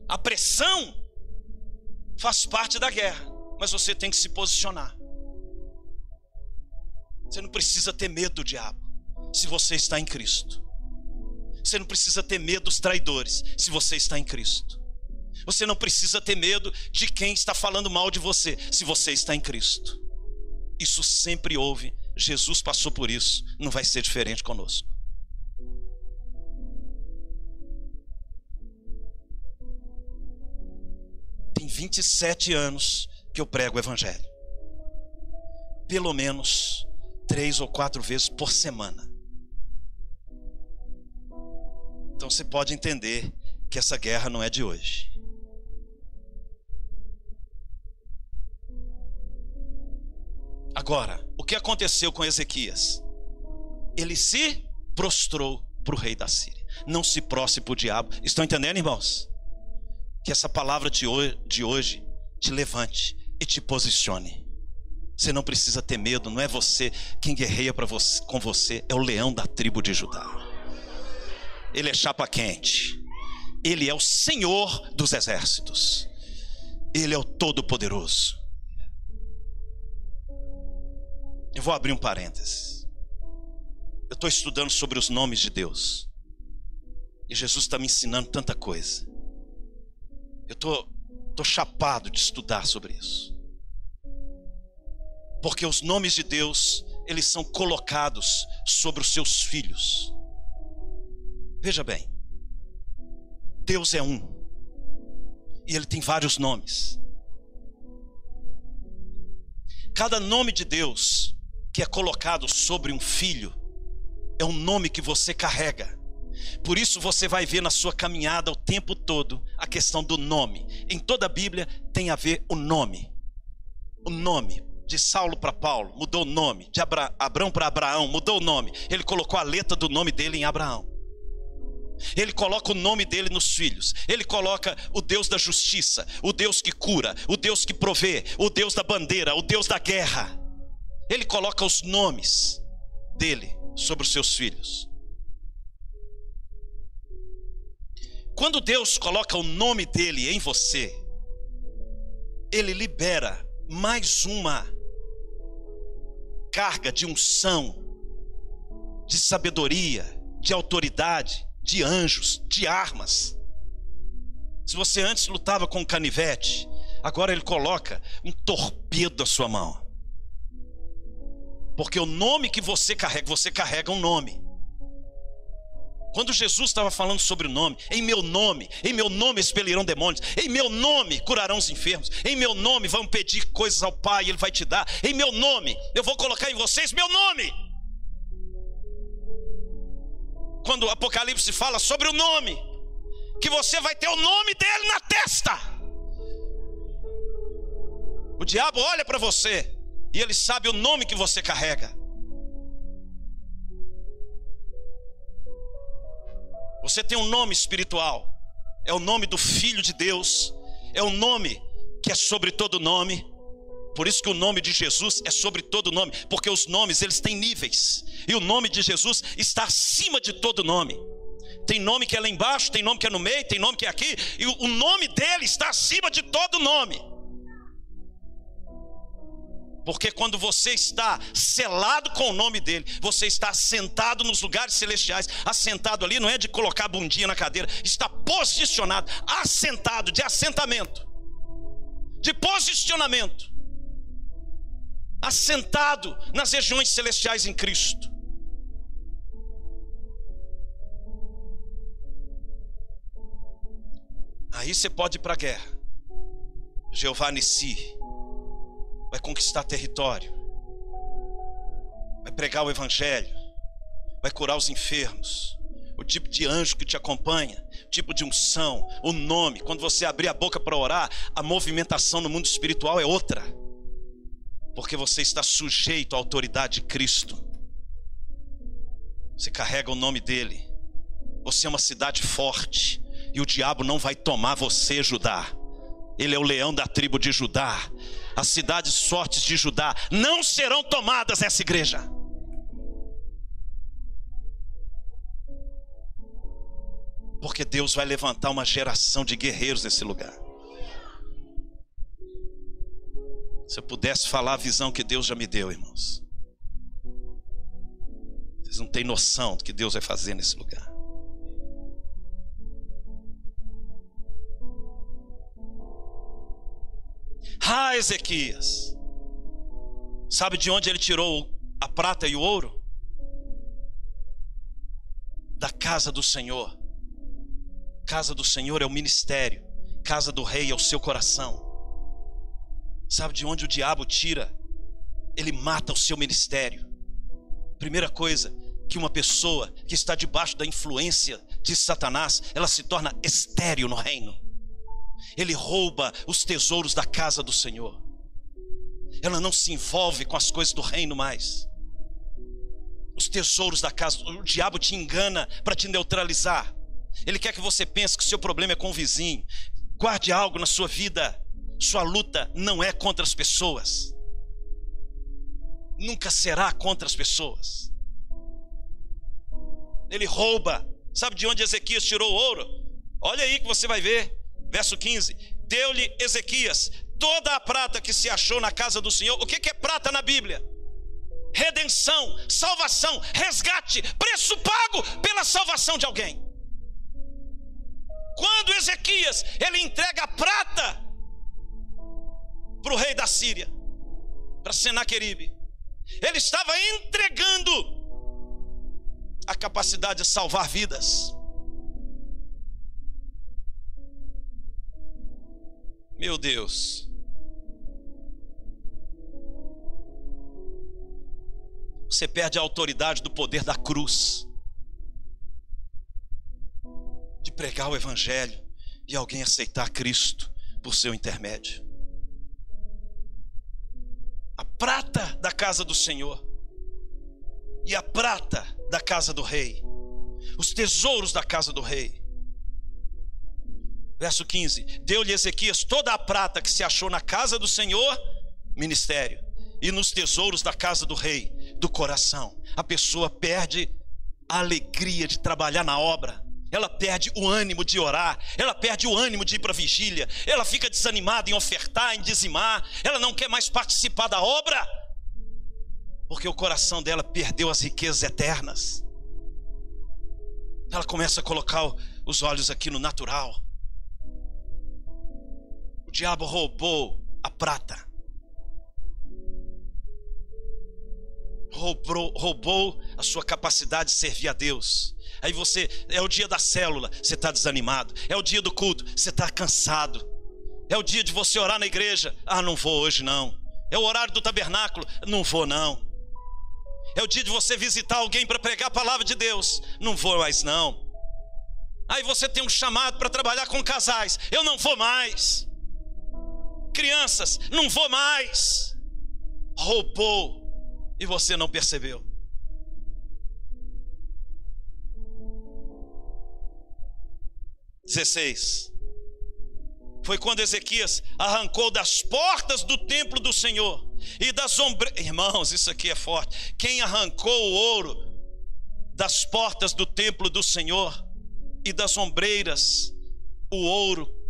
A pressão faz parte da guerra, mas você tem que se posicionar. Você não precisa ter medo do diabo, se você está em Cristo. Você não precisa ter medo dos traidores, se você está em Cristo. Você não precisa ter medo de quem está falando mal de você, se você está em Cristo. Isso sempre houve, Jesus passou por isso, não vai ser diferente conosco. Tem 27 anos que eu prego o Evangelho. Pelo menos três ou quatro vezes por semana. Então você pode entender que essa guerra não é de hoje. Agora, o que aconteceu com Ezequias? Ele se prostrou para o rei da Síria. Não se prostre para o diabo. Estão entendendo, irmãos? Que essa palavra de hoje te levante e te posicione. Você não precisa ter medo, não é você quem guerreia você, com você, é o leão da tribo de Judá. Ele é chapa quente. Ele é o Senhor dos exércitos. Ele é o Todo-Poderoso. Eu vou abrir um parênteses. Eu estou estudando sobre os nomes de Deus. E Jesus está me ensinando tanta coisa. Eu estou tô, tô chapado de estudar sobre isso. Porque os nomes de Deus, eles são colocados sobre os seus filhos. Veja bem. Deus é um. E ele tem vários nomes. Cada nome de Deus que é colocado sobre um filho é um nome que você carrega. Por isso você vai ver na sua caminhada o tempo todo a questão do nome. Em toda a Bíblia tem a ver o nome. O nome de Saulo para Paulo mudou o nome, de Abra Abrão para Abraão mudou o nome. Ele colocou a letra do nome dele em Abraão. Ele coloca o nome dele nos filhos. Ele coloca o Deus da justiça, o Deus que cura, o Deus que provê, o Deus da bandeira, o Deus da guerra. Ele coloca os nomes dele sobre os seus filhos. Quando Deus coloca o nome dele em você, ele libera mais uma carga de unção, de sabedoria, de autoridade, de anjos, de armas. Se você antes lutava com um canivete, agora ele coloca um torpedo na sua mão. Porque o nome que você carrega, você carrega um nome. Quando Jesus estava falando sobre o nome, em meu nome, em meu nome expelirão demônios, em meu nome curarão os enfermos, em meu nome vão pedir coisas ao Pai, Ele vai te dar, em meu nome, eu vou colocar em vocês meu nome. Quando o Apocalipse fala sobre o nome, que você vai ter o nome dele na testa. O diabo olha para você e ele sabe o nome que você carrega. Você tem um nome espiritual. É o nome do Filho de Deus. É o nome que é sobre todo nome. Por isso que o nome de Jesus é sobre todo nome, porque os nomes eles têm níveis. E o nome de Jesus está acima de todo nome. Tem nome que é lá embaixo, tem nome que é no meio, tem nome que é aqui, e o nome dele está acima de todo nome. Porque quando você está selado com o nome dele, você está assentado nos lugares celestiais. Assentado ali não é de colocar a bundinha na cadeira, está posicionado, assentado, de assentamento, de posicionamento. Assentado nas regiões celestiais em Cristo. Aí você pode ir para a guerra. Jeová Nissi vai conquistar território, vai pregar o evangelho, vai curar os enfermos. O tipo de anjo que te acompanha, o tipo de unção, o nome. Quando você abrir a boca para orar, a movimentação no mundo espiritual é outra. Porque você está sujeito à autoridade de Cristo. Você carrega o nome dele. Você é uma cidade forte. E o diabo não vai tomar você, Judá. Ele é o leão da tribo de Judá as cidades fortes de Judá não serão tomadas essa igreja. Porque Deus vai levantar uma geração de guerreiros nesse lugar. Se eu pudesse falar a visão que Deus já me deu, irmãos. Vocês não têm noção do que Deus vai fazer nesse lugar. Ezequias. Sabe de onde ele tirou a prata e o ouro? Da casa do Senhor. Casa do Senhor é o ministério, casa do rei é o seu coração. Sabe de onde o diabo tira? Ele mata o seu ministério. Primeira coisa, que uma pessoa que está debaixo da influência de Satanás, ela se torna estéril no reino. Ele rouba os tesouros da casa do Senhor. Ela não se envolve com as coisas do reino mais. Os tesouros da casa, o diabo te engana para te neutralizar. Ele quer que você pense que o seu problema é com o vizinho. Guarde algo na sua vida. Sua luta não é contra as pessoas. Nunca será contra as pessoas. Ele rouba. Sabe de onde Ezequias tirou o ouro? Olha aí que você vai ver. Verso 15: Deu-lhe Ezequias toda a prata que se achou na casa do Senhor. O que é prata na Bíblia? Redenção, salvação, resgate, preço pago pela salvação de alguém. Quando Ezequias ele entrega a prata para o rei da Síria, para Senaqueribe, ele estava entregando a capacidade de salvar vidas. Meu Deus. Você perde a autoridade do poder da cruz. De pregar o Evangelho e alguém aceitar Cristo por seu intermédio. A prata da casa do Senhor e a prata da casa do rei, os tesouros da casa do rei Verso 15: Deu-lhe Ezequias toda a prata que se achou na casa do Senhor, ministério, e nos tesouros da casa do rei, do coração. A pessoa perde a alegria de trabalhar na obra, ela perde o ânimo de orar, ela perde o ânimo de ir para a vigília, ela fica desanimada em ofertar, em dizimar, ela não quer mais participar da obra, porque o coração dela perdeu as riquezas eternas. Ela começa a colocar os olhos aqui no natural diabo roubou a prata. Roubou, roubou a sua capacidade de servir a Deus. Aí você, é o dia da célula, você está desanimado. É o dia do culto, você está cansado. É o dia de você orar na igreja. Ah, não vou hoje não. É o horário do tabernáculo. Não vou não. É o dia de você visitar alguém para pregar a palavra de Deus. Não vou mais não. Aí você tem um chamado para trabalhar com casais. Eu não vou mais crianças, não vou mais. Roubou e você não percebeu. Dezesseis. Foi quando Ezequias arrancou das portas do templo do Senhor e das ombreiras. Irmãos, isso aqui é forte. Quem arrancou o ouro das portas do templo do Senhor e das ombreiras, o ouro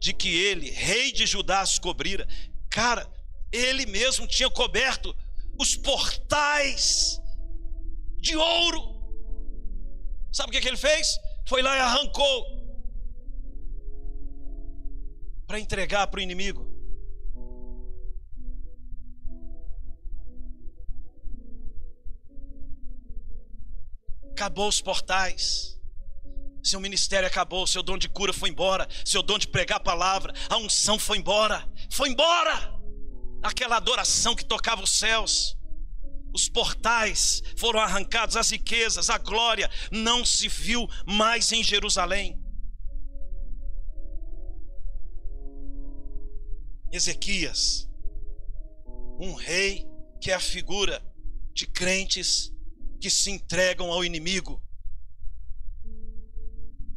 de que ele, rei de Judá, as cobrira. Cara, ele mesmo tinha coberto os portais de ouro. Sabe o que, que ele fez? Foi lá e arrancou para entregar para o inimigo. Acabou os portais. Seu ministério acabou, seu dom de cura foi embora, seu dom de pregar a palavra, a unção foi embora, foi embora. Aquela adoração que tocava os céus, os portais foram arrancados, as riquezas, a glória não se viu mais em Jerusalém. Ezequias, um rei que é a figura de crentes que se entregam ao inimigo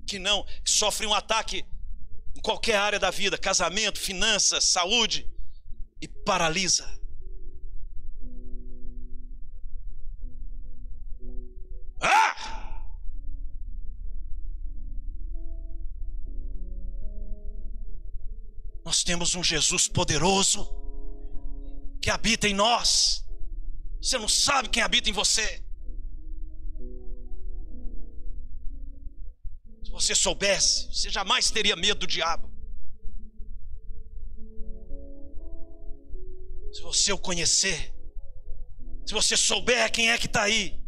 que não, que sofre um ataque em qualquer área da vida, casamento, finanças, saúde, e paralisa. Ah! Nós temos um Jesus poderoso que habita em nós. Você não sabe quem habita em você. Você soubesse, você jamais teria medo do diabo. Se você o conhecer, se você souber quem é que está aí,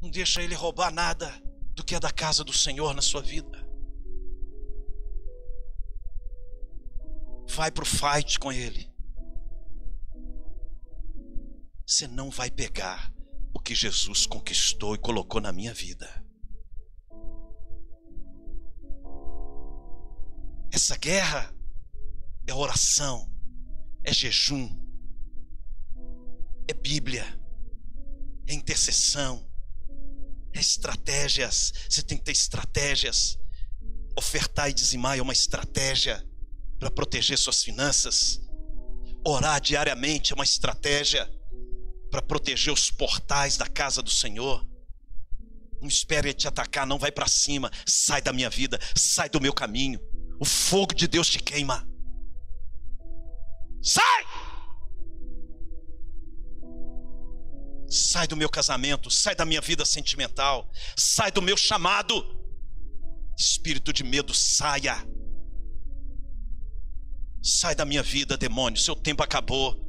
não deixa ele roubar nada do que é da casa do Senhor na sua vida. Vai para o fight com ele. Você não vai pegar o que Jesus conquistou e colocou na minha vida. Essa guerra é oração, é jejum, é Bíblia, é intercessão, é estratégias. Você tem que ter estratégias. Ofertar e dizimar é uma estratégia para proteger suas finanças. Orar diariamente é uma estratégia para proteger os portais da casa do Senhor. Não espere te atacar, não vai para cima. Sai da minha vida, sai do meu caminho. O fogo de Deus te queima. Sai! Sai do meu casamento, sai da minha vida sentimental, sai do meu chamado. Espírito de medo, saia. Sai da minha vida, demônio, seu tempo acabou.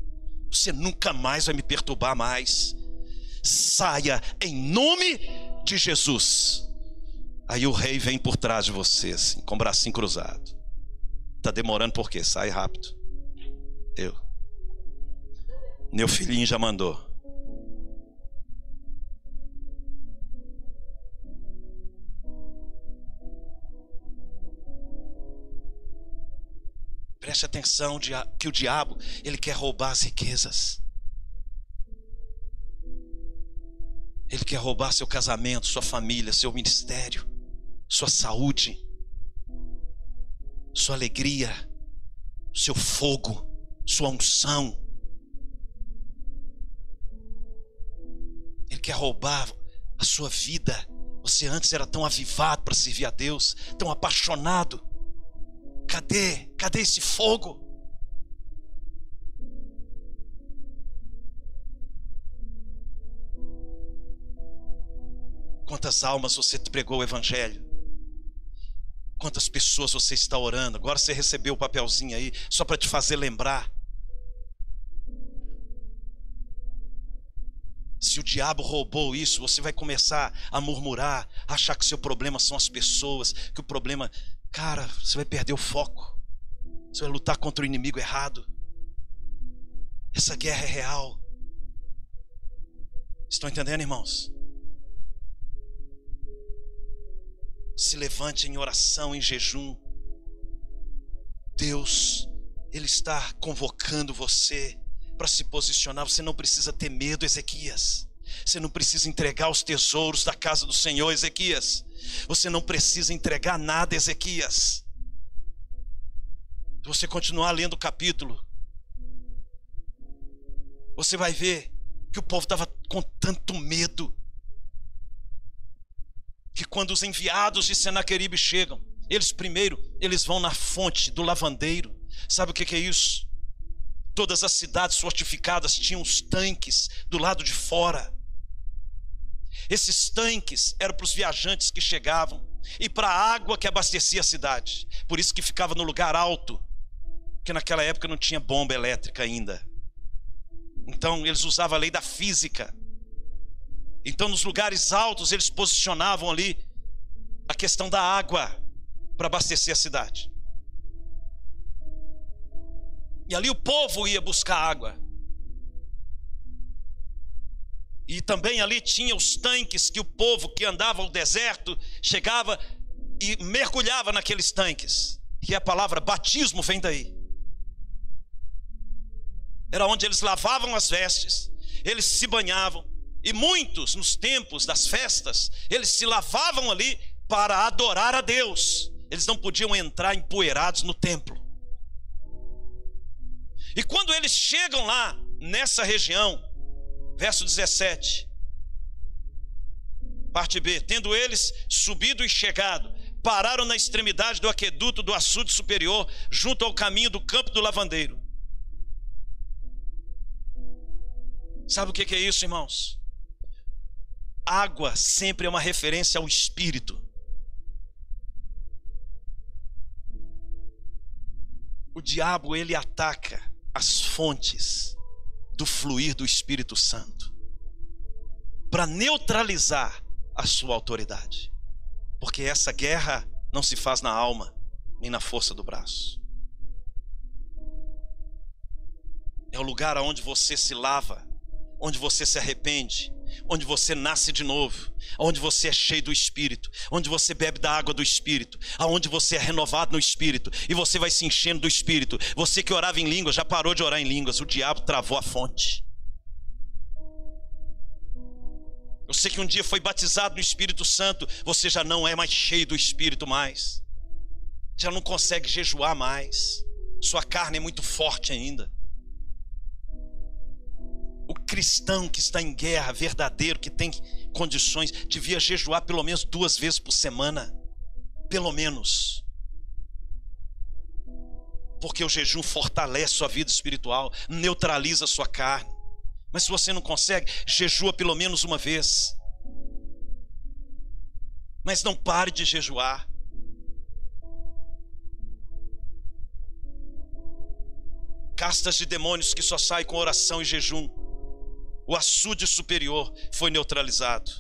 Você nunca mais vai me perturbar mais. Saia em nome de Jesus. Aí o rei vem por trás de você, assim, com o bracinho cruzado. Tá demorando por quê? Sai rápido. Eu. Meu filhinho já mandou. Preste atenção que o diabo, ele quer roubar as riquezas. Ele quer roubar seu casamento, sua família, seu ministério sua saúde, sua alegria, seu fogo, sua unção. Ele quer roubar a sua vida. Você antes era tão avivado para servir a Deus, tão apaixonado. Cadê? Cadê esse fogo? Quantas almas você pregou o Evangelho? Quantas pessoas você está orando? Agora você recebeu o papelzinho aí, só para te fazer lembrar. Se o diabo roubou isso, você vai começar a murmurar, achar que seu problema são as pessoas, que o problema. Cara, você vai perder o foco. Você vai lutar contra o inimigo errado. Essa guerra é real. Estão entendendo, irmãos? se levante em oração, em jejum. Deus, Ele está convocando você para se posicionar. Você não precisa ter medo, Ezequias. Você não precisa entregar os tesouros da casa do Senhor, Ezequias. Você não precisa entregar nada, Ezequias. Se você continuar lendo o capítulo, você vai ver que o povo estava com tanto medo que quando os enviados de Senaqueribe chegam, eles primeiro, eles vão na fonte do lavandeiro. Sabe o que, que é isso? Todas as cidades fortificadas tinham os tanques do lado de fora. Esses tanques eram para os viajantes que chegavam e para a água que abastecia a cidade. Por isso que ficava no lugar alto, que naquela época não tinha bomba elétrica ainda. Então eles usavam a lei da física. Então, nos lugares altos, eles posicionavam ali a questão da água para abastecer a cidade. E ali o povo ia buscar água. E também ali tinha os tanques que o povo que andava ao deserto chegava e mergulhava naqueles tanques. Que a palavra batismo vem daí. Era onde eles lavavam as vestes, eles se banhavam, e muitos, nos tempos das festas, eles se lavavam ali para adorar a Deus. Eles não podiam entrar empoeirados no templo. E quando eles chegam lá, nessa região, Verso 17. Parte B. Tendo eles subido e chegado, pararam na extremidade do aqueduto do açude superior, junto ao caminho do campo do lavandeiro. Sabe o que é isso, irmãos? Água sempre é uma referência ao espírito. O diabo ele ataca as fontes do fluir do Espírito Santo para neutralizar a sua autoridade. Porque essa guerra não se faz na alma, nem na força do braço. É o lugar onde você se lava, onde você se arrepende, onde você nasce de novo, onde você é cheio do Espírito, onde você bebe da água do Espírito, aonde você é renovado no Espírito e você vai se enchendo do Espírito. Você que orava em línguas já parou de orar em línguas, o diabo travou a fonte. Eu sei que um dia foi batizado no Espírito Santo, você já não é mais cheio do Espírito mais. Já não consegue jejuar mais. Sua carne é muito forte ainda. O cristão que está em guerra, verdadeiro, que tem condições, devia jejuar pelo menos duas vezes por semana. Pelo menos. Porque o jejum fortalece sua vida espiritual, neutraliza sua carne. Mas se você não consegue, jejua pelo menos uma vez. Mas não pare de jejuar. Castas de demônios que só saem com oração e jejum. O açude superior foi neutralizado.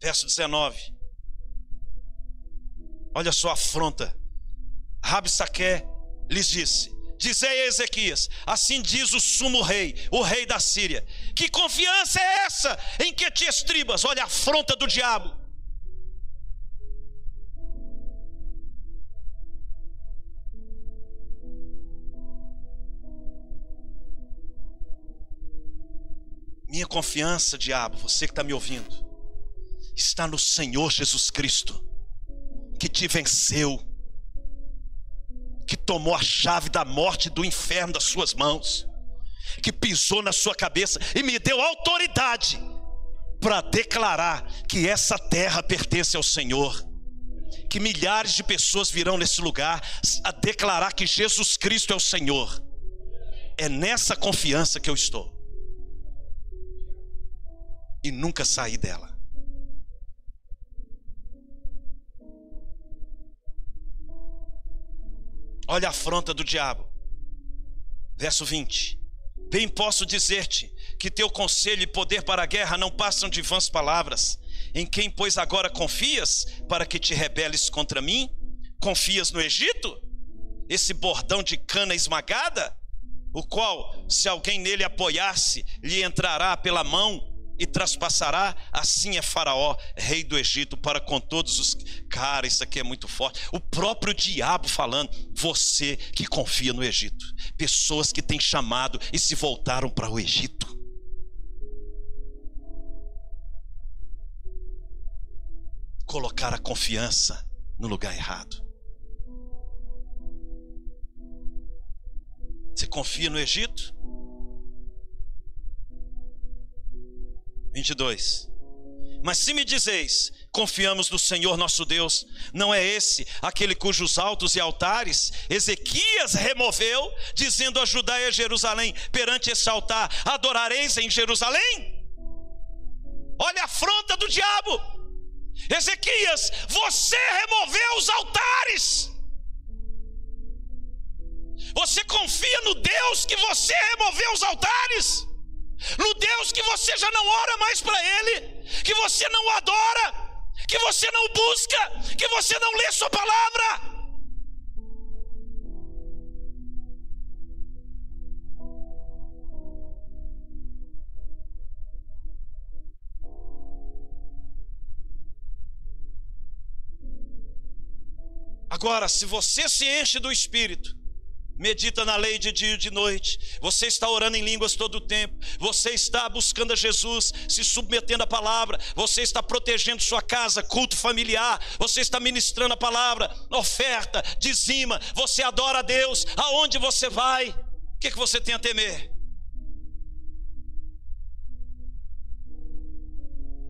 Verso 19. Olha só a afronta. Rabsaque lhes disse: Dizei a Ezequias: Assim diz o sumo rei, o rei da Síria. Que confiança é essa em que te estribas? Olha a afronta do diabo. Minha confiança, diabo, você que está me ouvindo, está no Senhor Jesus Cristo, que te venceu que tomou a chave da morte e do inferno das suas mãos, que pisou na sua cabeça e me deu autoridade para declarar que essa terra pertence ao Senhor. Que milhares de pessoas virão nesse lugar a declarar que Jesus Cristo é o Senhor. É nessa confiança que eu estou. E nunca saí dela. Olha a afronta do diabo. Verso 20. Bem posso dizer-te que teu conselho e poder para a guerra não passam de vãs palavras. Em quem, pois, agora confias para que te rebeles contra mim? Confias no Egito? Esse bordão de cana esmagada? O qual, se alguém nele apoiar-se, lhe entrará pela mão e traspassará, assim é Faraó, rei do Egito, para com todos os. Cara, isso aqui é muito forte. O próprio diabo falando, você que confia no Egito, pessoas que têm chamado e se voltaram para o Egito. Colocar a confiança no lugar errado. Você confia no Egito? 22. Mas se me dizeis, confiamos no Senhor nosso Deus, não é esse aquele cujos altos e altares Ezequias removeu, dizendo a Judá e a Jerusalém: perante esse altar adorareis em Jerusalém? Olha a afronta do diabo. Ezequias, você removeu os altares. Você confia no Deus que você removeu os altares? No Deus que você já não ora mais para Ele, que você não adora, que você não busca, que você não lê Sua palavra. Agora, se você se enche do Espírito, medita na lei de dia e de noite, você está orando em línguas todo o tempo, você está buscando a Jesus, se submetendo à palavra, você está protegendo sua casa, culto familiar, você está ministrando a palavra, oferta, dizima, você adora a Deus, aonde você vai, o que, que você tem a temer?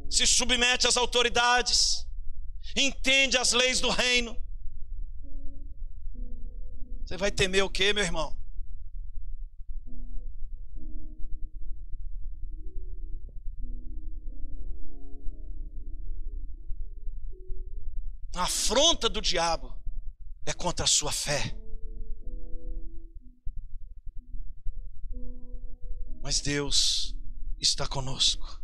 Se submete às autoridades, entende as leis do reino, você vai temer o que, meu irmão? A afronta do diabo é contra a sua fé. Mas Deus está conosco.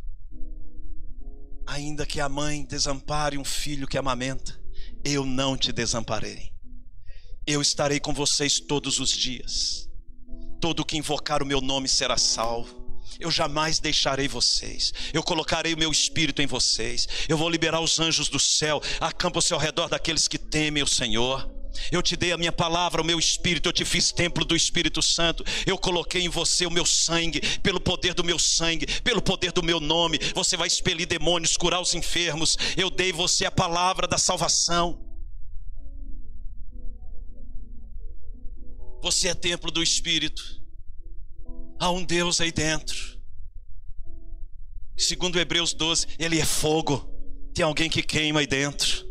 Ainda que a mãe desampare um filho que amamenta, eu não te desamparei. Eu estarei com vocês todos os dias. Todo que invocar o meu nome será salvo. Eu jamais deixarei vocês. Eu colocarei o meu espírito em vocês. Eu vou liberar os anjos do céu. Acampa-se ao redor daqueles que temem o Senhor. Eu te dei a minha palavra, o meu espírito, eu te fiz templo do Espírito Santo. Eu coloquei em você o meu sangue, pelo poder do meu sangue, pelo poder do meu nome. Você vai expelir demônios, curar os enfermos. Eu dei você a palavra da salvação. Você é templo do Espírito. Há um Deus aí dentro. Segundo Hebreus 12, ele é fogo. Tem alguém que queima aí dentro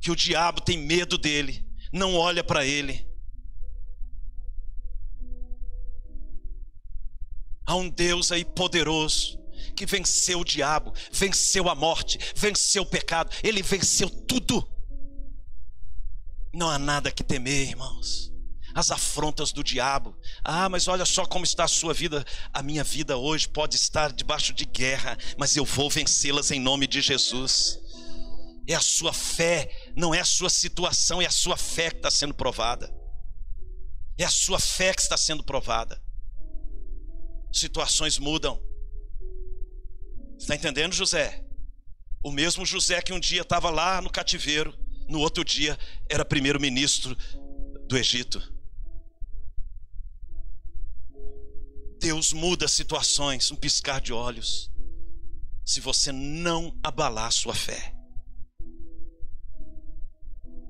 que o diabo tem medo dele, não olha para ele. Há um Deus aí poderoso que venceu o diabo, venceu a morte, venceu o pecado, ele venceu tudo. Não há nada que temer, irmãos. As afrontas do diabo. Ah, mas olha só como está a sua vida. A minha vida hoje pode estar debaixo de guerra, mas eu vou vencê-las em nome de Jesus é a sua fé, não é a sua situação, é a sua fé que está sendo provada. É a sua fé que está sendo provada. Situações mudam. Está entendendo, José? O mesmo José que um dia estava lá no cativeiro, no outro dia era primeiro-ministro do Egito. Deus muda situações, um piscar de olhos, se você não abalar sua fé.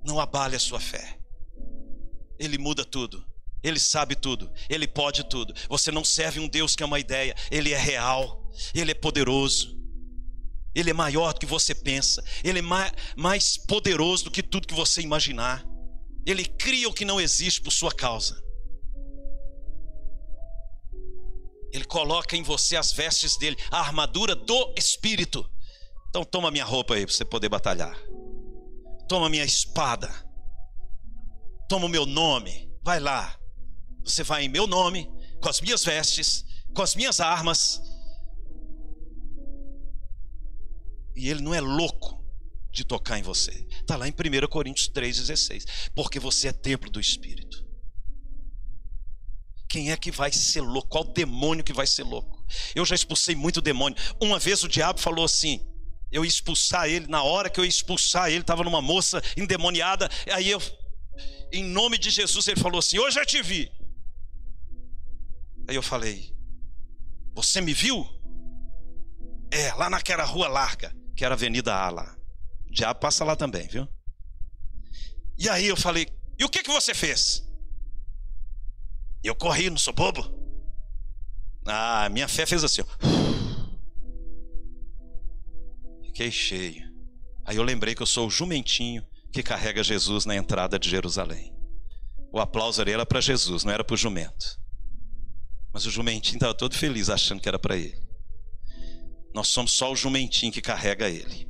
Não abale a sua fé. Ele muda tudo. Ele sabe tudo, ele pode tudo. Você não serve um Deus que é uma ideia, ele é real, ele é poderoso, ele é maior do que você pensa, ele é mais poderoso do que tudo que você imaginar. Ele cria o que não existe por sua causa. Ele coloca em você as vestes dele, a armadura do Espírito. Então toma minha roupa aí para você poder batalhar. Toma minha espada. Toma o meu nome. Vai lá. Você vai em meu nome, com as minhas vestes, com as minhas armas. E ele não é louco de tocar em você. Está lá em 1 Coríntios 3,16. Porque você é templo do Espírito. Quem é que vai ser louco? Qual demônio que vai ser louco? Eu já expulsei muito demônio. Uma vez o diabo falou assim: eu ia expulsar ele, na hora que eu ia expulsar ele, estava numa moça endemoniada, aí eu, em nome de Jesus, ele falou assim: Hoje eu te vi. Aí eu falei: Você me viu? É, lá naquela rua larga, que era a Avenida A lá. O diabo passa lá também, viu? E aí eu falei: E o que, que você fez? Eu corri, não sou bobo. Ah, minha fé fez assim, ó. Fiquei cheio. Aí eu lembrei que eu sou o jumentinho que carrega Jesus na entrada de Jerusalém. O aplauso era para Jesus, não era para o jumento. Mas o jumentinho estava todo feliz achando que era para ele. Nós somos só o jumentinho que carrega ele.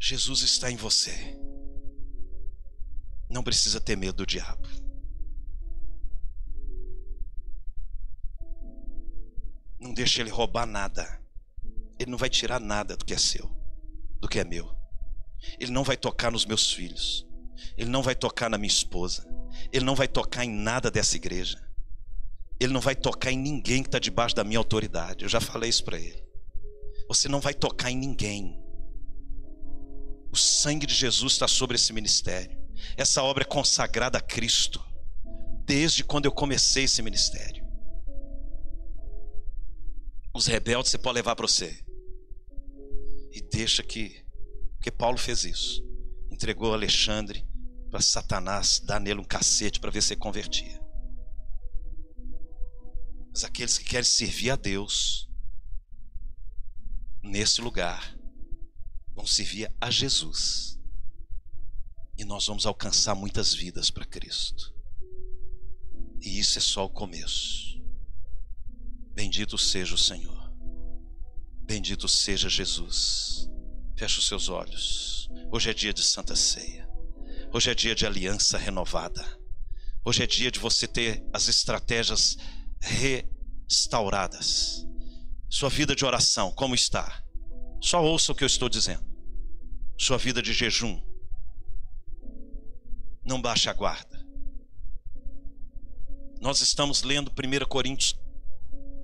Jesus está em você. Não precisa ter medo do diabo. Não deixe ele roubar nada. Ele não vai tirar nada do que é seu, do que é meu. Ele não vai tocar nos meus filhos. Ele não vai tocar na minha esposa. Ele não vai tocar em nada dessa igreja. Ele não vai tocar em ninguém que está debaixo da minha autoridade. Eu já falei isso para ele. Você não vai tocar em ninguém. O sangue de Jesus está sobre esse ministério. Essa obra é consagrada a Cristo. Desde quando eu comecei esse ministério. Os rebeldes você pode levar para você e deixa que. Porque Paulo fez isso. Entregou Alexandre para Satanás dar nele um cacete para ver se convertia. Mas aqueles que querem servir a Deus, nesse lugar, vão servir a Jesus. E nós vamos alcançar muitas vidas para Cristo. E isso é só o começo. Bendito seja o Senhor. Bendito seja Jesus. Feche os seus olhos. Hoje é dia de Santa Ceia. Hoje é dia de aliança renovada. Hoje é dia de você ter as estratégias restauradas. Sua vida de oração, como está? Só ouça o que eu estou dizendo. Sua vida de jejum. Não baixe a guarda. Nós estamos lendo 1 Coríntios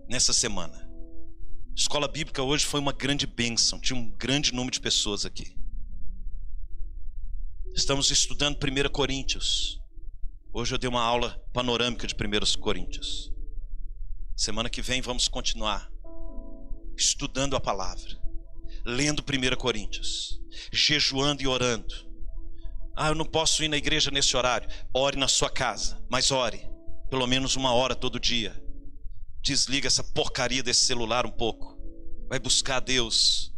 nessa semana. Escola bíblica hoje foi uma grande bênção, tinha um grande número de pessoas aqui. Estamos estudando 1 Coríntios. Hoje eu dei uma aula panorâmica de 1 Coríntios. Semana que vem vamos continuar estudando a palavra, lendo 1 Coríntios, jejuando e orando. Ah, eu não posso ir na igreja nesse horário. Ore na sua casa, mas ore pelo menos uma hora todo dia. Desliga essa porcaria desse celular um pouco. Vai buscar Deus.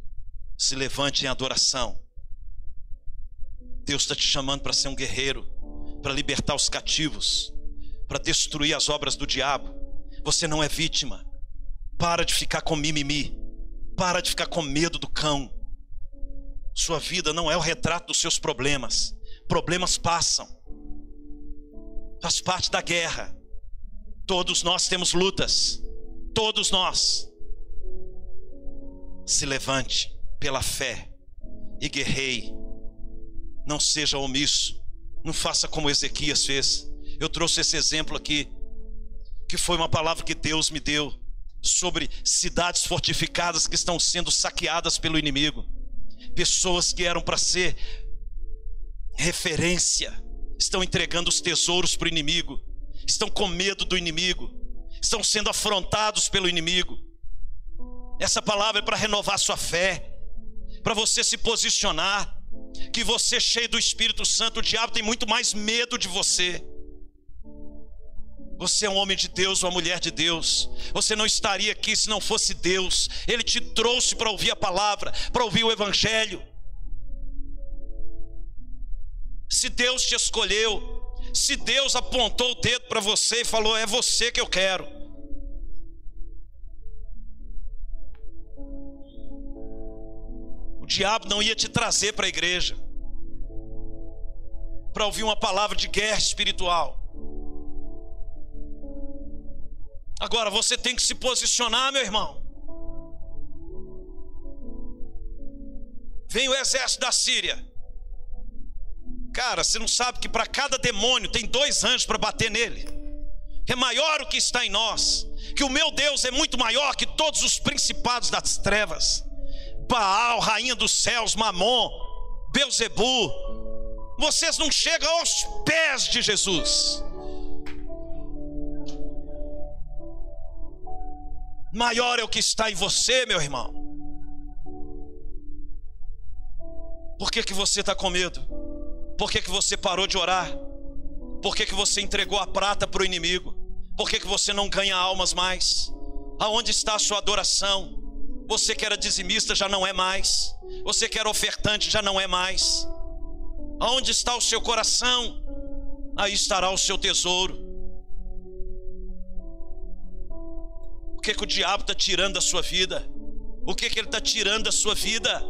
Se levante em adoração. Deus está te chamando para ser um guerreiro, para libertar os cativos, para destruir as obras do diabo. Você não é vítima. Para de ficar com mimimi. Para de ficar com medo do cão. Sua vida não é o retrato dos seus problemas. Problemas passam. Faz parte da guerra. Todos nós temos lutas. Todos nós. Se levante pela fé e guerreie. Não seja omisso. Não faça como Ezequias fez. Eu trouxe esse exemplo aqui, que foi uma palavra que Deus me deu sobre cidades fortificadas que estão sendo saqueadas pelo inimigo. Pessoas que eram para ser referência, estão entregando os tesouros para o inimigo estão com medo do inimigo, estão sendo afrontados pelo inimigo. Essa palavra é para renovar sua fé, para você se posicionar. Que você, cheio do Espírito Santo, o diabo tem muito mais medo de você. Você é um homem de Deus, uma mulher de Deus. Você não estaria aqui se não fosse Deus. Ele te trouxe para ouvir a palavra, para ouvir o Evangelho. Se Deus te escolheu, se Deus apontou o dedo para você e falou: É você que eu quero. O diabo não ia te trazer para a igreja para ouvir uma palavra de guerra espiritual. Agora você tem que se posicionar, meu irmão. Vem o exército da Síria. Cara, você não sabe que para cada demônio tem dois anjos para bater nele. É maior o que está em nós. Que o meu Deus é muito maior que todos os principados das trevas. Baal, rainha dos céus, Mamon, Beuzebu. Vocês não chegam aos pés de Jesus. Maior é o que está em você, meu irmão. Por que, que você está com medo? Por que, que você parou de orar? Por que, que você entregou a prata para o inimigo? Por que, que você não ganha almas mais? Aonde está a sua adoração? Você que era dizimista já não é mais. Você que era ofertante já não é mais. Aonde está o seu coração? Aí estará o seu tesouro. Que, que o diabo está tirando da sua vida? O que, que ele está tirando da sua vida?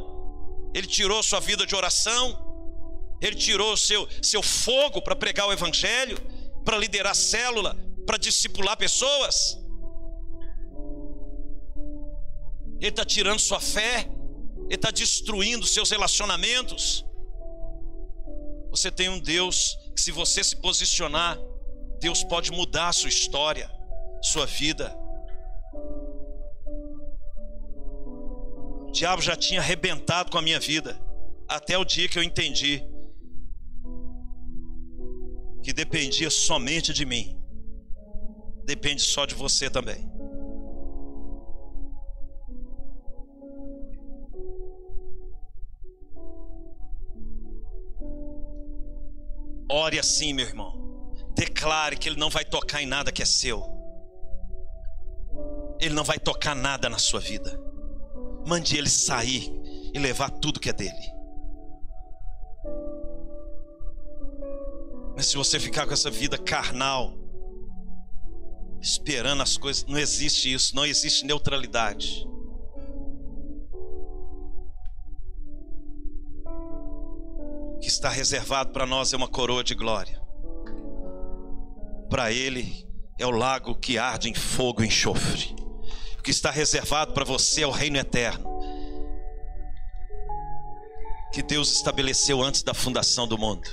Ele tirou sua vida de oração? Ele tirou seu, seu fogo para pregar o evangelho, para liderar célula, para discipular pessoas. Ele está tirando sua fé, ele está destruindo seus relacionamentos. Você tem um Deus que, se você se posicionar, Deus pode mudar a sua história, sua vida. O diabo já tinha arrebentado com a minha vida, até o dia que eu entendi que dependia somente de mim, depende só de você também. Ore assim, meu irmão. Declare que Ele não vai tocar em nada que é seu. Ele não vai tocar nada na sua vida. Mande Ele sair e levar tudo que é dele. Mas se você ficar com essa vida carnal, esperando as coisas, não existe isso, não existe neutralidade. O que está reservado para nós é uma coroa de glória. para ele é o lago que arde em fogo e enxofre. Que está reservado para você é o reino eterno. Que Deus estabeleceu antes da fundação do mundo.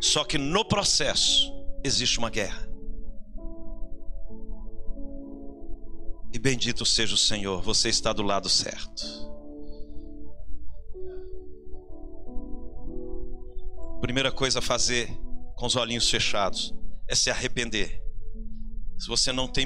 Só que no processo existe uma guerra. E bendito seja o Senhor, você está do lado certo. Primeira coisa a fazer com os olhinhos fechados é se arrepender. Se você não tem